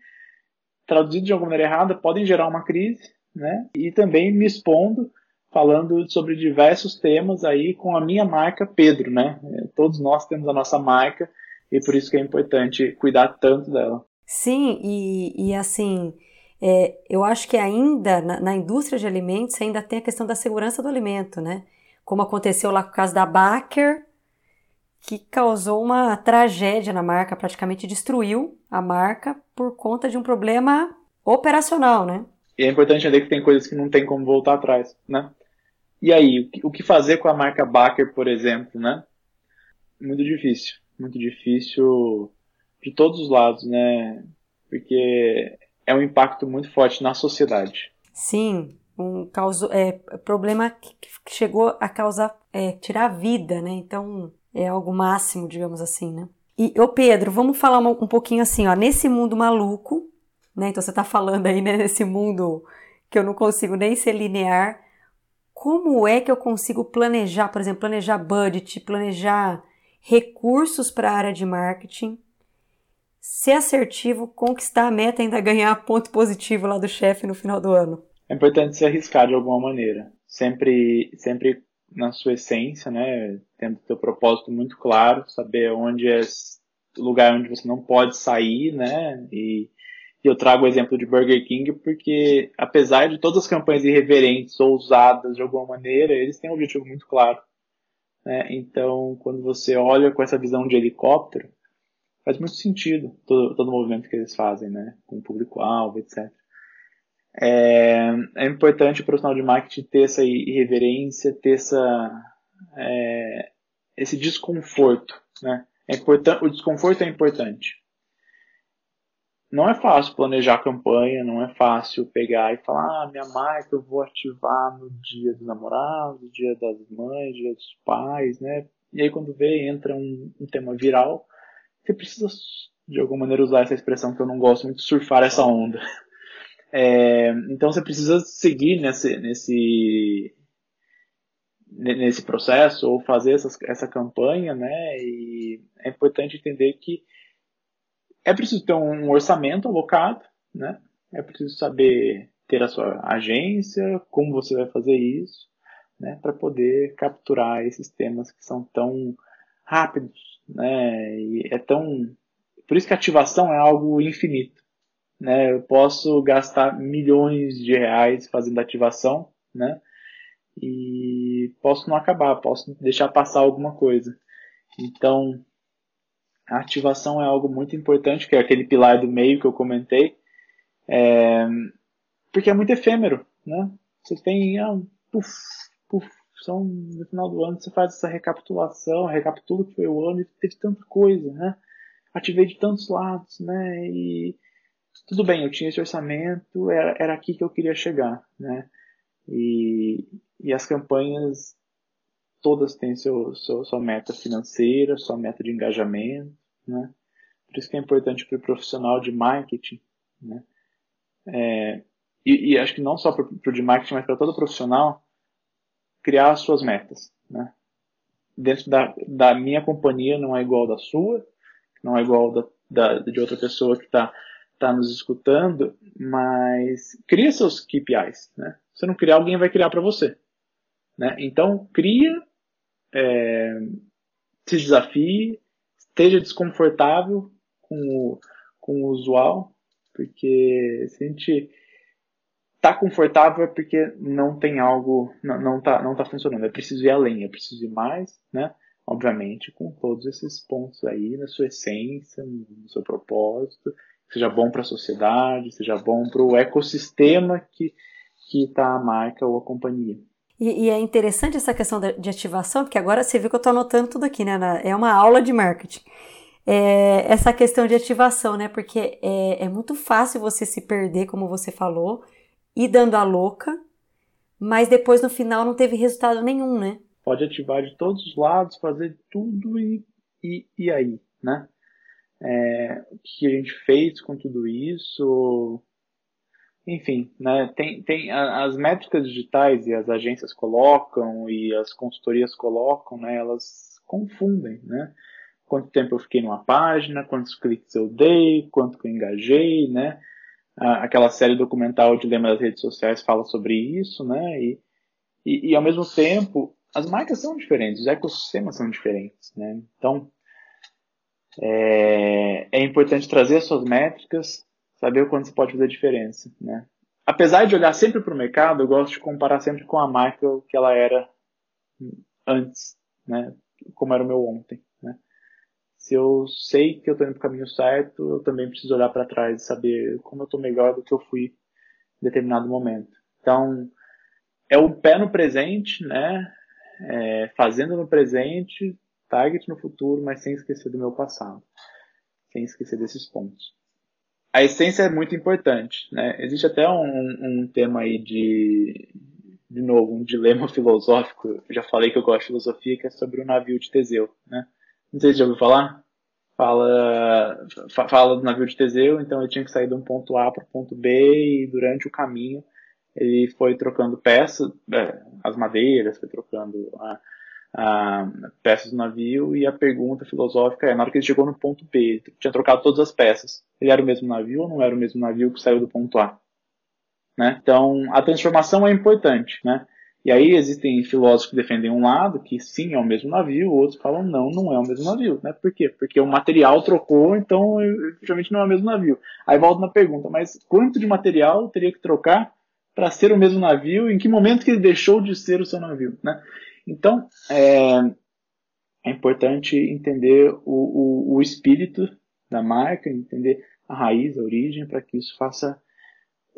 traduzido de alguma maneira errada, podem gerar uma crise, né? E também me expondo, falando sobre diversos temas aí com a minha marca Pedro, né? Todos nós temos a nossa marca e por isso que é importante cuidar tanto dela. Sim, e, e assim, é, eu acho que ainda na, na, indústria de alimentos ainda tem a questão da segurança do alimento, né? Como aconteceu lá com o caso da Baker, que causou uma tragédia na marca, praticamente destruiu a marca por conta de um problema operacional, né? E é importante entender que tem coisas que não tem como voltar atrás, né? E aí, o que fazer com a marca Baker, por exemplo, né? Muito difícil, muito difícil de todos os lados, né? Porque é um impacto muito forte na sociedade. Sim, um causo, é, problema que chegou a causar, é, tirar a vida, né? Então, é algo máximo, digamos assim, né? E, ô Pedro, vamos falar um, um pouquinho assim, ó, nesse mundo maluco, né? Então você tá falando aí, né, nesse mundo que eu não consigo nem ser linear, como é que eu consigo planejar, por exemplo, planejar budget, planejar recursos para a área de marketing, ser assertivo, conquistar a meta e ainda ganhar ponto positivo lá do chefe no final do ano? É importante se arriscar de alguma maneira. Sempre, sempre na sua essência, né? Tendo seu propósito muito claro, saber onde é o lugar onde você não pode sair, né? E, e eu trago o exemplo de Burger King porque, apesar de todas as campanhas irreverentes, ousadas de alguma maneira, eles têm um objetivo muito claro. Né? Então, quando você olha com essa visão de helicóptero, faz muito sentido todo, todo o movimento que eles fazem, né? Com o público-alvo, etc. É, é importante o profissional de marketing ter essa irreverência, ter essa, é, esse desconforto. Né? É importante, o desconforto é importante. Não é fácil planejar a campanha, não é fácil pegar e falar, ah, minha marca eu vou ativar no dia dos namorados, dia das mães, dia dos pais, né? E aí quando vê, entra um, um tema viral, você precisa de alguma maneira usar essa expressão que eu não gosto muito, surfar essa onda. É, então você precisa seguir nesse, nesse, nesse processo ou fazer essa, essa campanha, né? E é importante entender que é preciso ter um orçamento alocado, né? É preciso saber ter a sua agência, como você vai fazer isso, né? Para poder capturar esses temas que são tão rápidos, né? E é tão por isso que a ativação é algo infinito, né? Eu posso gastar milhões de reais fazendo ativação, né? E posso não acabar, posso deixar passar alguma coisa. Então, a ativação é algo muito importante, que é aquele pilar do meio que eu comentei, é, porque é muito efêmero, né? Você tem, ah, puf, puf, no final do ano você faz essa recapitulação, recapitula o que foi o ano e teve tanta coisa, né? Ativei de tantos lados, né? E tudo bem, eu tinha esse orçamento, era, era aqui que eu queria chegar, né? E, e as campanhas todas têm seu, seu, sua meta financeira, sua meta de engajamento, né? Por isso que é importante para o profissional de marketing, né? É, e, e, acho que não só para o de marketing, mas para todo profissional, criar as suas metas, né? Dentro da, da minha companhia não é igual da sua, não é igual da, da de outra pessoa que está tá nos escutando, mas cria seus KPIs, né? Se não criar, alguém vai criar para você. Né? Então, cria, é, se desafie, esteja desconfortável com o, com o usual, porque se a gente está confortável é porque não tem algo, não, não, tá, não tá funcionando. É preciso ir além, é preciso ir mais, né? Obviamente, com todos esses pontos aí na sua essência, no seu propósito, seja bom para a sociedade, seja bom para o ecossistema que que está a marca ou a companhia. E, e, é interessante essa questão de ativação, porque agora você viu que eu estou anotando tudo aqui, né? É uma aula de marketing. É, essa questão de ativação, né? Porque é, é, muito fácil você se perder, como você falou, e dando a louca, mas depois no final não teve resultado nenhum, né? Pode ativar de todos os lados, fazer tudo e, e, e aí, né? É, o que a gente fez com tudo isso, enfim, né, tem, tem as métricas digitais e as agências colocam e as consultorias colocam, né, elas confundem, né? Quanto tempo eu fiquei numa página, quantos cliques eu dei, quanto que eu engajei, né? Aquela série documental O Dilema das Redes Sociais fala sobre isso, né? E, e, e ao mesmo tempo, as marcas são diferentes, os ecossistemas são diferentes, né? Então, é, é importante trazer as suas métricas, saber o quanto você pode fazer diferença, né? Apesar de olhar sempre para o mercado, eu gosto de comparar sempre com a marca que ela era antes, né? Como era o meu ontem, né? Se eu sei que eu estou indo para o caminho certo, eu também preciso olhar para trás e saber como eu estou melhor do que eu fui em determinado momento. Então, é o pé no presente, né? É, fazendo no presente, target no futuro, mas sem esquecer do meu passado, sem esquecer desses pontos a essência é muito importante, né? Existe até um, um tema aí de, de novo, um dilema filosófico. Eu já falei que eu gosto de filosofia, que é sobre o navio de Teseu, né? Não sei se já ouviu falar. Fala, fala do navio de Teseu, então ele tinha que sair de um ponto A para o ponto B e durante o caminho ele foi trocando peças, é, as madeiras, foi trocando a, peças do navio e a pergunta filosófica é, na hora que ele chegou no ponto B, ele tinha trocado todas as peças, ele era o mesmo navio ou não era o mesmo navio que saiu do ponto A? Né? Então, a transformação é importante, né? E aí existem filósofos que defendem um lado, que sim, é o mesmo navio, outros falam não, não é o mesmo navio, né? Por quê? Porque o material trocou, então efetivamente não é o mesmo navio. Aí volta na pergunta, mas quanto de material teria que trocar para ser o mesmo navio? Em que momento que ele deixou de ser o seu navio, né? Então, é, é importante entender o, o, o, espírito da marca, entender a raiz, a origem, para que isso faça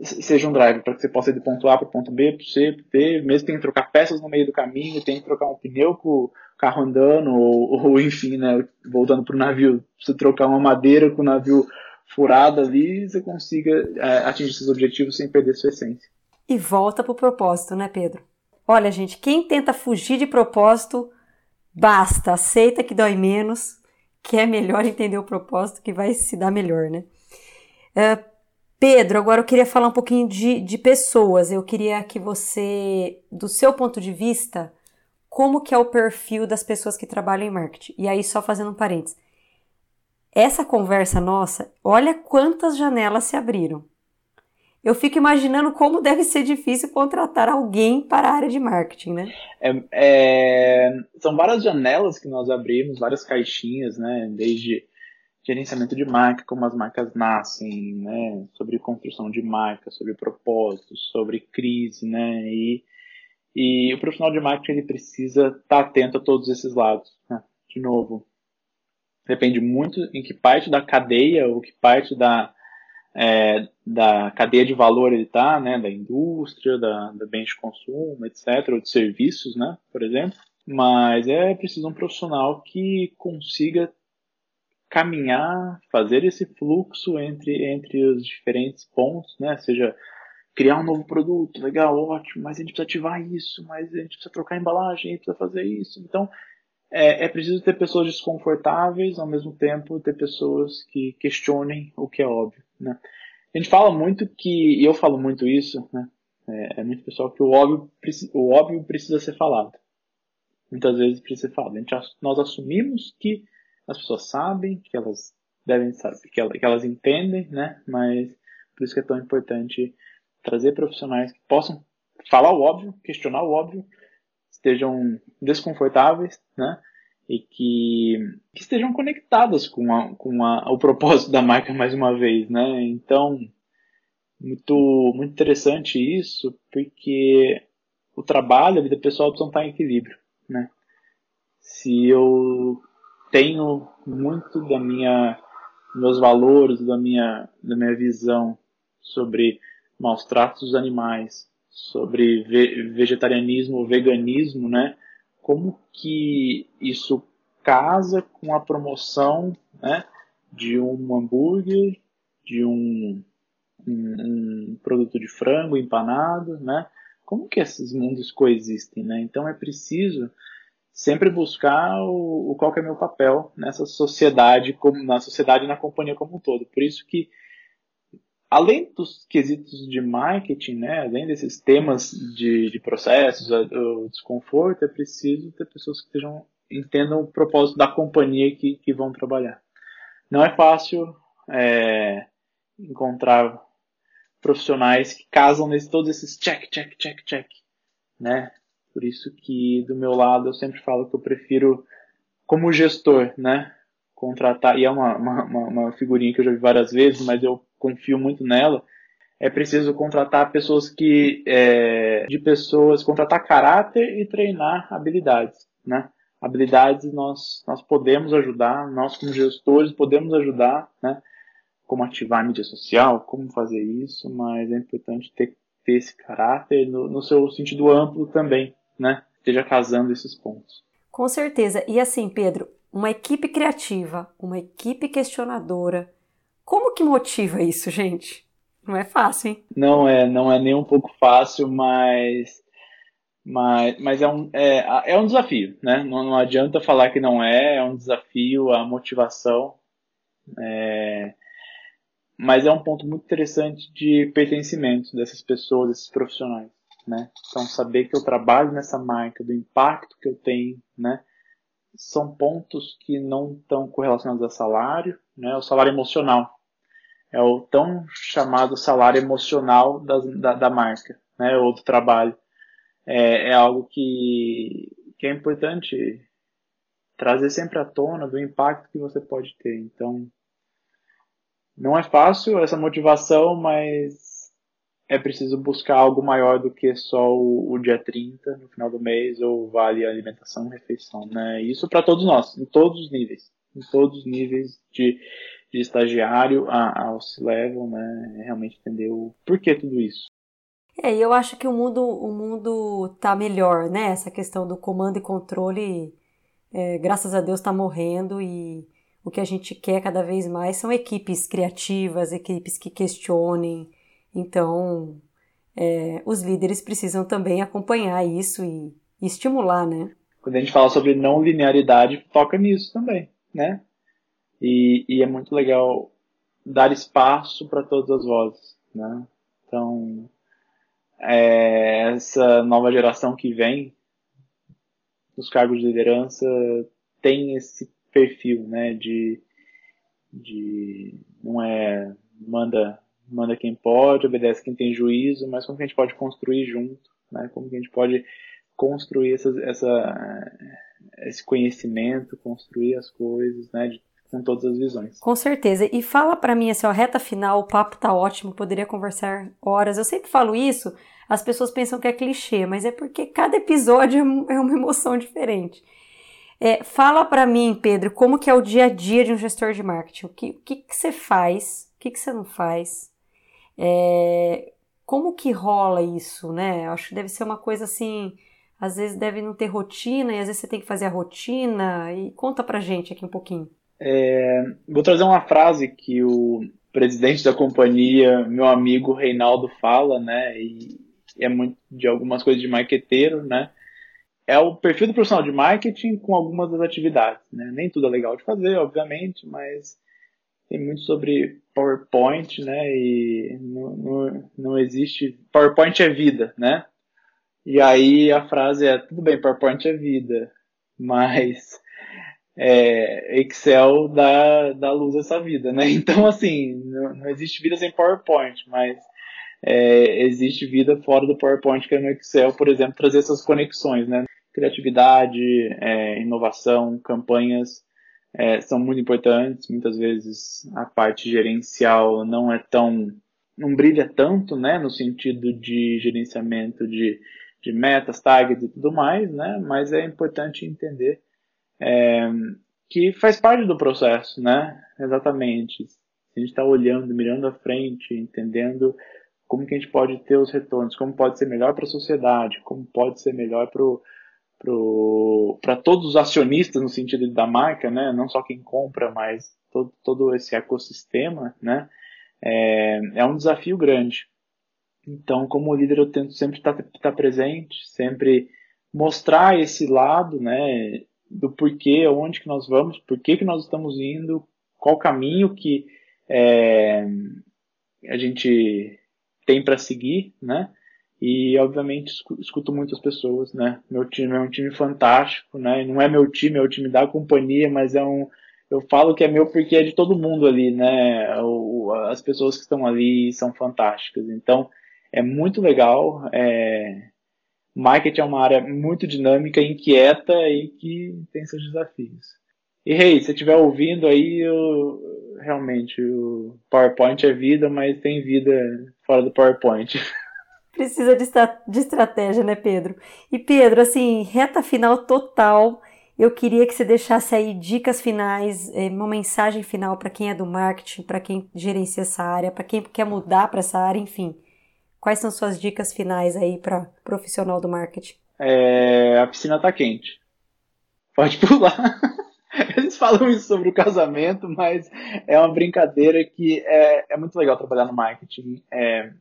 seja um drive, para que você possa ir do ponto A para o ponto B, para o C, para o D, mesmo tenha que trocar peças no meio do caminho, tem que trocar um pneu com o carro andando, ou, ou enfim, né, voltando para o navio, você trocar uma madeira com o navio furado ali, você consiga é, atingir seus objetivos sem perder sua essência. E volta para o propósito, né, Pedro? Olha, gente, quem tenta fugir de propósito, basta, aceita que dói menos, que é melhor entender o propósito que vai se dar melhor, né? Uh, Pedro, agora eu queria falar um pouquinho de, de pessoas. Eu queria que você, do seu ponto de vista, como que é o perfil das pessoas que trabalham em marketing. E aí, só fazendo um parênteses. Essa conversa nossa, olha quantas janelas se abriram. Eu fico imaginando como deve ser difícil contratar alguém para a área de marketing, né? É, é, são várias janelas que nós abrimos, várias caixinhas, né? Desde gerenciamento de marca, como as marcas nascem, né? Sobre construção de marca, sobre propósitos, sobre crise, né? E e o profissional de marketing ele precisa estar tá atento a todos esses lados. Né? De novo, depende muito em que parte da cadeia ou que parte da, é, da cadeia de valor ele está, né? da indústria, da, da bens de consumo, etc., ou de serviços, né? por exemplo. Mas é preciso um profissional que consiga caminhar, fazer esse fluxo entre, entre os diferentes pontos, né? seja criar um novo produto, legal, ótimo, mas a gente precisa ativar isso, mas a gente precisa trocar a embalagem, a gente precisa fazer isso. Então, é, é preciso ter pessoas desconfortáveis, ao mesmo tempo ter pessoas que questionem o que é óbvio, né? A gente fala muito que, e eu falo muito isso, né? É, é muito pessoal que o óbvio, o óbvio precisa ser falado. Muitas vezes precisa ser falado. A gente, nós assumimos que as pessoas sabem, que elas devem saber, que que elas entendem, né? Mas por isso que é tão importante trazer profissionais que possam falar o óbvio, questionar o óbvio, estejam desconfortáveis, né? E que, que estejam conectadas com, a, com a, o propósito da marca mais uma vez, né? Então, muito, muito interessante isso, porque o trabalho, a vida pessoal precisam estar em equilíbrio, né? Se eu tenho muito da minha meus valores, da minha da minha visão sobre maus tratos dos animais, sobre vegetarianismo ou veganismo, né? Como que isso casa com a promoção, né? De um hambúrguer, de um, um, um produto de frango empanado, né? Como que esses mundos coexistem, né? Então é preciso sempre buscar o, o qual é meu papel nessa sociedade, como na sociedade e na companhia como um todo. Por isso que além dos quesitos de marketing, né, além desses temas de, de processos, o desconforto, é preciso ter pessoas que estejam, entendam o propósito da companhia que, que vão trabalhar. Não é fácil é, encontrar profissionais que casam nesse todos esses check, check, check, check, né? Por isso que do meu lado eu sempre falo que eu prefiro como gestor, né, contratar e é uma, uma, uma figurinha que eu já vi várias vezes, mas eu confio muito nela, é preciso contratar pessoas que é, de pessoas contratar caráter e treinar habilidades, né? Habilidades nós nós podemos ajudar, nós como gestores podemos ajudar, né? Como ativar a mídia social, como fazer isso, mas é importante ter, ter esse caráter no, no seu sentido amplo também, né? Esteja casando esses pontos. Com certeza. E assim, Pedro, uma equipe criativa, uma equipe questionadora, como que motiva isso, gente? Não é fácil, hein? Não é, não é nem um pouco fácil, mas mas, mas é, um, é, é um desafio, né? Não, não adianta falar que não é, é um desafio, a motivação. É, mas é um ponto muito interessante de pertencimento dessas pessoas, desses profissionais, né? Então, saber que eu trabalho nessa marca, do impacto que eu tenho, né? São pontos que não estão correlacionados a salário, né? O salário emocional, é o tão chamado salário emocional da, da, da marca, né, ou do trabalho. É, é algo que, que é importante trazer sempre à tona do impacto que você pode ter. Então, não é fácil essa motivação, mas é preciso buscar algo maior do que só o, o dia 30 no final do mês ou vale alimentação, refeição, né? Isso para todos nós, em todos os níveis, em todos os níveis de de estagiário ao C-level, né? Realmente entender o porquê tudo isso. É, e eu acho que o mundo, o mundo tá melhor, né? Essa questão do comando e controle, é, graças a Deus, está morrendo e o que a gente quer cada vez mais são equipes criativas, equipes que questionem. Então, é, os líderes precisam também acompanhar isso e, e estimular, né? Quando a gente fala sobre não linearidade, toca nisso também, né? E, e é muito legal dar espaço para todas as vozes, né? Então, é, essa nova geração que vem, os cargos de liderança têm esse perfil, né, de, de não é manda manda quem pode, obedece quem tem juízo, mas como que a gente pode construir junto, né, como que a gente pode construir essa esse conhecimento, construir as coisas, né, de, com todas as visões. Com certeza. E fala para mim assim, ó, reta final, o papo tá ótimo, poderia conversar horas. Eu sempre falo isso, as pessoas pensam que é clichê, mas é porque cada episódio é, é uma emoção diferente. É, fala para mim, Pedro, como que é o dia a dia de um gestor de marketing? O que, que você faz? O que, que você não faz? É, como que rola isso, né? Acho que deve ser uma coisa assim, às vezes deve não ter rotina e às vezes você tem que fazer a rotina. E conta pra gente aqui um pouquinho. É, vou trazer uma frase que o presidente da companhia, meu amigo Reinaldo, fala, né? E é muito de algumas coisas de marqueteiro, né? É o perfil do profissional de marketing com algumas das atividades, né? Nem tudo é legal de fazer, obviamente, mas tem muito sobre PowerPoint, né? E não, não, não existe. PowerPoint é vida, né? E aí a frase é: tudo bem, PowerPoint é vida, mas é, Excel dá, dá luz a essa vida, né? Então, assim, não, não existe vida sem PowerPoint, mas é, existe vida fora do PowerPoint, que é no Excel, por exemplo, trazer essas conexões, né? Criatividade, é, inovação, campanhas é, são muito importantes. Muitas vezes a parte gerencial não é tão, não brilha tanto, né? No sentido de gerenciamento de, de metas, targets e tudo mais, né? Mas é importante entender é, que faz parte do processo, né? Exatamente. A gente está olhando, mirando à frente, entendendo como que a gente pode ter os retornos, como pode ser melhor para a sociedade, como pode ser melhor para para todos os acionistas no sentido da marca, né? Não só quem compra, mas todo, todo esse ecossistema, né? É, é um desafio grande. Então, como líder, eu tento sempre estar, estar presente, sempre mostrar esse lado, né? Do porquê, onde que nós vamos, por que nós estamos indo, qual caminho que é, a gente tem para seguir, né? E obviamente escuto muitas pessoas, né? Meu time é um time fantástico, né? Não é meu time, é o time da companhia, mas é um eu falo que é meu porque é de todo mundo ali, né? As pessoas que estão ali são fantásticas. Então, é muito legal. É... Marketing é uma área muito dinâmica, inquieta e que tem seus desafios. E, Rei, hey, se estiver ouvindo aí, eu, realmente, o PowerPoint é vida, mas tem vida fora do PowerPoint. Precisa de, de estratégia, né, Pedro? E, Pedro, assim, reta final total, eu queria que você deixasse aí dicas finais, é, uma mensagem final para quem é do marketing, para quem gerencia essa área, para quem quer mudar para essa área, enfim. Quais são suas dicas finais aí para profissional do marketing? É, a piscina tá quente. Pode pular. Eles falam isso sobre o casamento, mas é uma brincadeira que é, é muito legal trabalhar no marketing. É,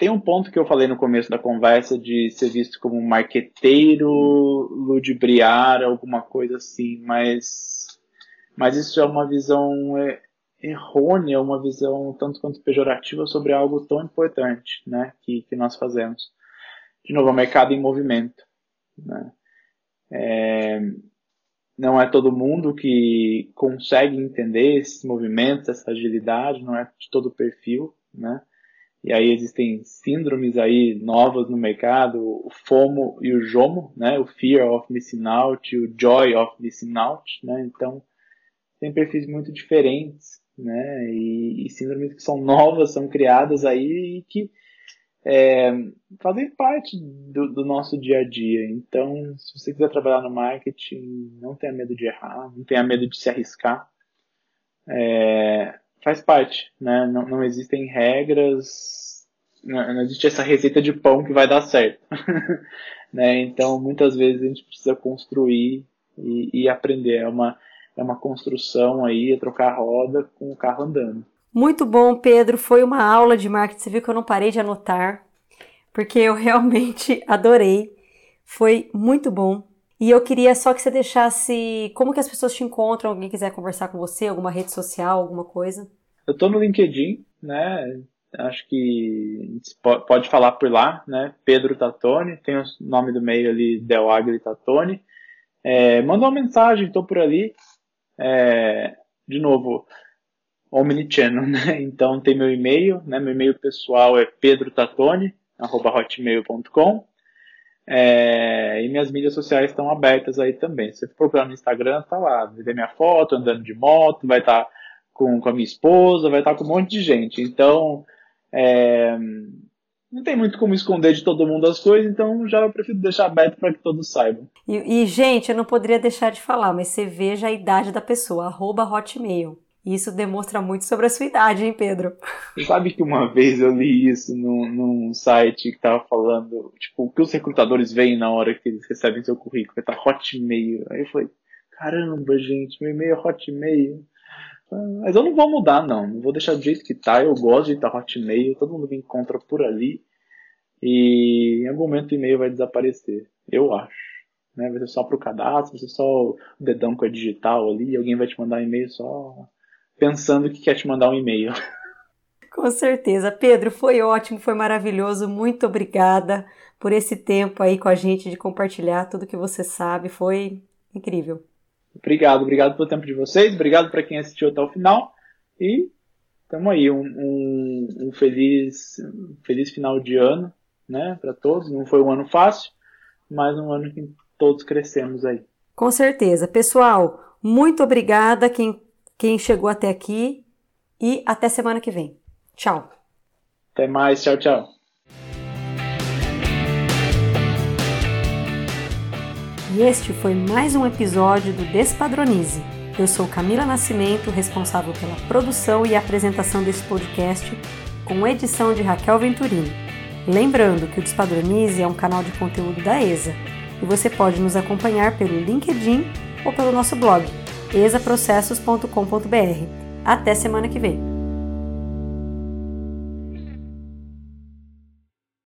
tem um ponto que eu falei no começo da conversa de ser visto como um marqueteiro, ludibriar, alguma coisa assim, mas, mas isso é uma visão é, errônea, uma visão tanto quanto pejorativa sobre algo tão importante né, que, que nós fazemos. De novo, o mercado em movimento. Né? É, não é todo mundo que consegue entender esses movimentos, essa agilidade, não é de todo o perfil, né? E aí existem síndromes aí novas no mercado, o FOMO e o JOMO, né? O Fear of Missing Out e o Joy of Missing Out, né? Então, tem perfis muito diferentes, né? E, e síndromes que são novas, são criadas aí e que é, fazem parte do, do, nosso dia a dia. Então, se você quiser trabalhar no marketing, não tenha medo de errar, não tenha medo de se arriscar. É, faz parte, né? Não, não existem regras, não, não, existe essa receita de pão que vai dar certo. né? Então, muitas vezes a gente precisa construir e, e aprender. É uma, é uma construção aí, é trocar roda com o carro andando. Muito bom, Pedro. Foi uma aula de marketing. Você viu que eu não parei de anotar, porque eu realmente adorei. Foi muito bom. E eu queria só que você deixasse como que as pessoas te encontram, alguém quiser conversar com você, alguma rede social, alguma coisa. Eu tô no LinkedIn, né? Acho que pode falar por lá, né? Pedro Tatone, tem o nome do meio ali, Delagri Tatone. é, manda uma mensagem, estou por ali. É, de novo, Omnichannel, né? Então tem meu e-mail, né? Meu e-mail pessoal é pedrotatone@hotmail.com. É, e minhas mídias sociais estão abertas aí também. Se você procurar no Instagram, tá lá. Vai ver minha foto andando de moto, vai estar tá com, com a minha esposa, vai estar tá com um monte de gente. Então, é, não tem muito como esconder de todo mundo as coisas, então já eu prefiro deixar aberto para que todos saibam. E, e, gente, eu não poderia deixar de falar, mas você veja a idade da pessoa, arroba hotmail. Isso demonstra muito sobre a sua idade, hein, Pedro? Você sabe que uma vez eu li isso num, num site que tava falando, tipo, o que os recrutadores veem na hora que eles recebem seu currículo, vai tá Hotmail. Aí eu falei, caramba, gente, meu e-mail é Hotmail. Mas eu não vou mudar, não. Não vou deixar do jeito que tá. Eu gosto de estar Hotmail. Todo mundo me encontra por ali. E em algum momento o e-mail vai desaparecer. Eu acho. Né? Vai ser só pro cadastro, vai ser só o dedão com a digital ali. Alguém vai te mandar um e-mail só pensando que quer te mandar um e-mail. Com certeza. Pedro, foi ótimo, foi maravilhoso. Muito obrigada por esse tempo aí com a gente de compartilhar tudo que você sabe. Foi incrível. Obrigado, obrigado pelo tempo de vocês, obrigado para quem assistiu até o final e estamos aí, um, um, um, feliz, um feliz final de ano, né, para todos. Não foi um ano fácil, mas um ano que todos crescemos aí. Com certeza. Pessoal, muito obrigada quem, quem chegou até aqui e até semana que vem. Tchau. Até mais, tchau, tchau. E este foi mais um episódio do Despadronize. Eu sou Camila Nascimento, responsável pela produção e apresentação desse podcast, com edição de Raquel Venturini. Lembrando que o Despadronize é um canal de conteúdo da ESA e você pode nos acompanhar pelo LinkedIn ou pelo nosso blog esaprocessos.com.br. Até semana que vem!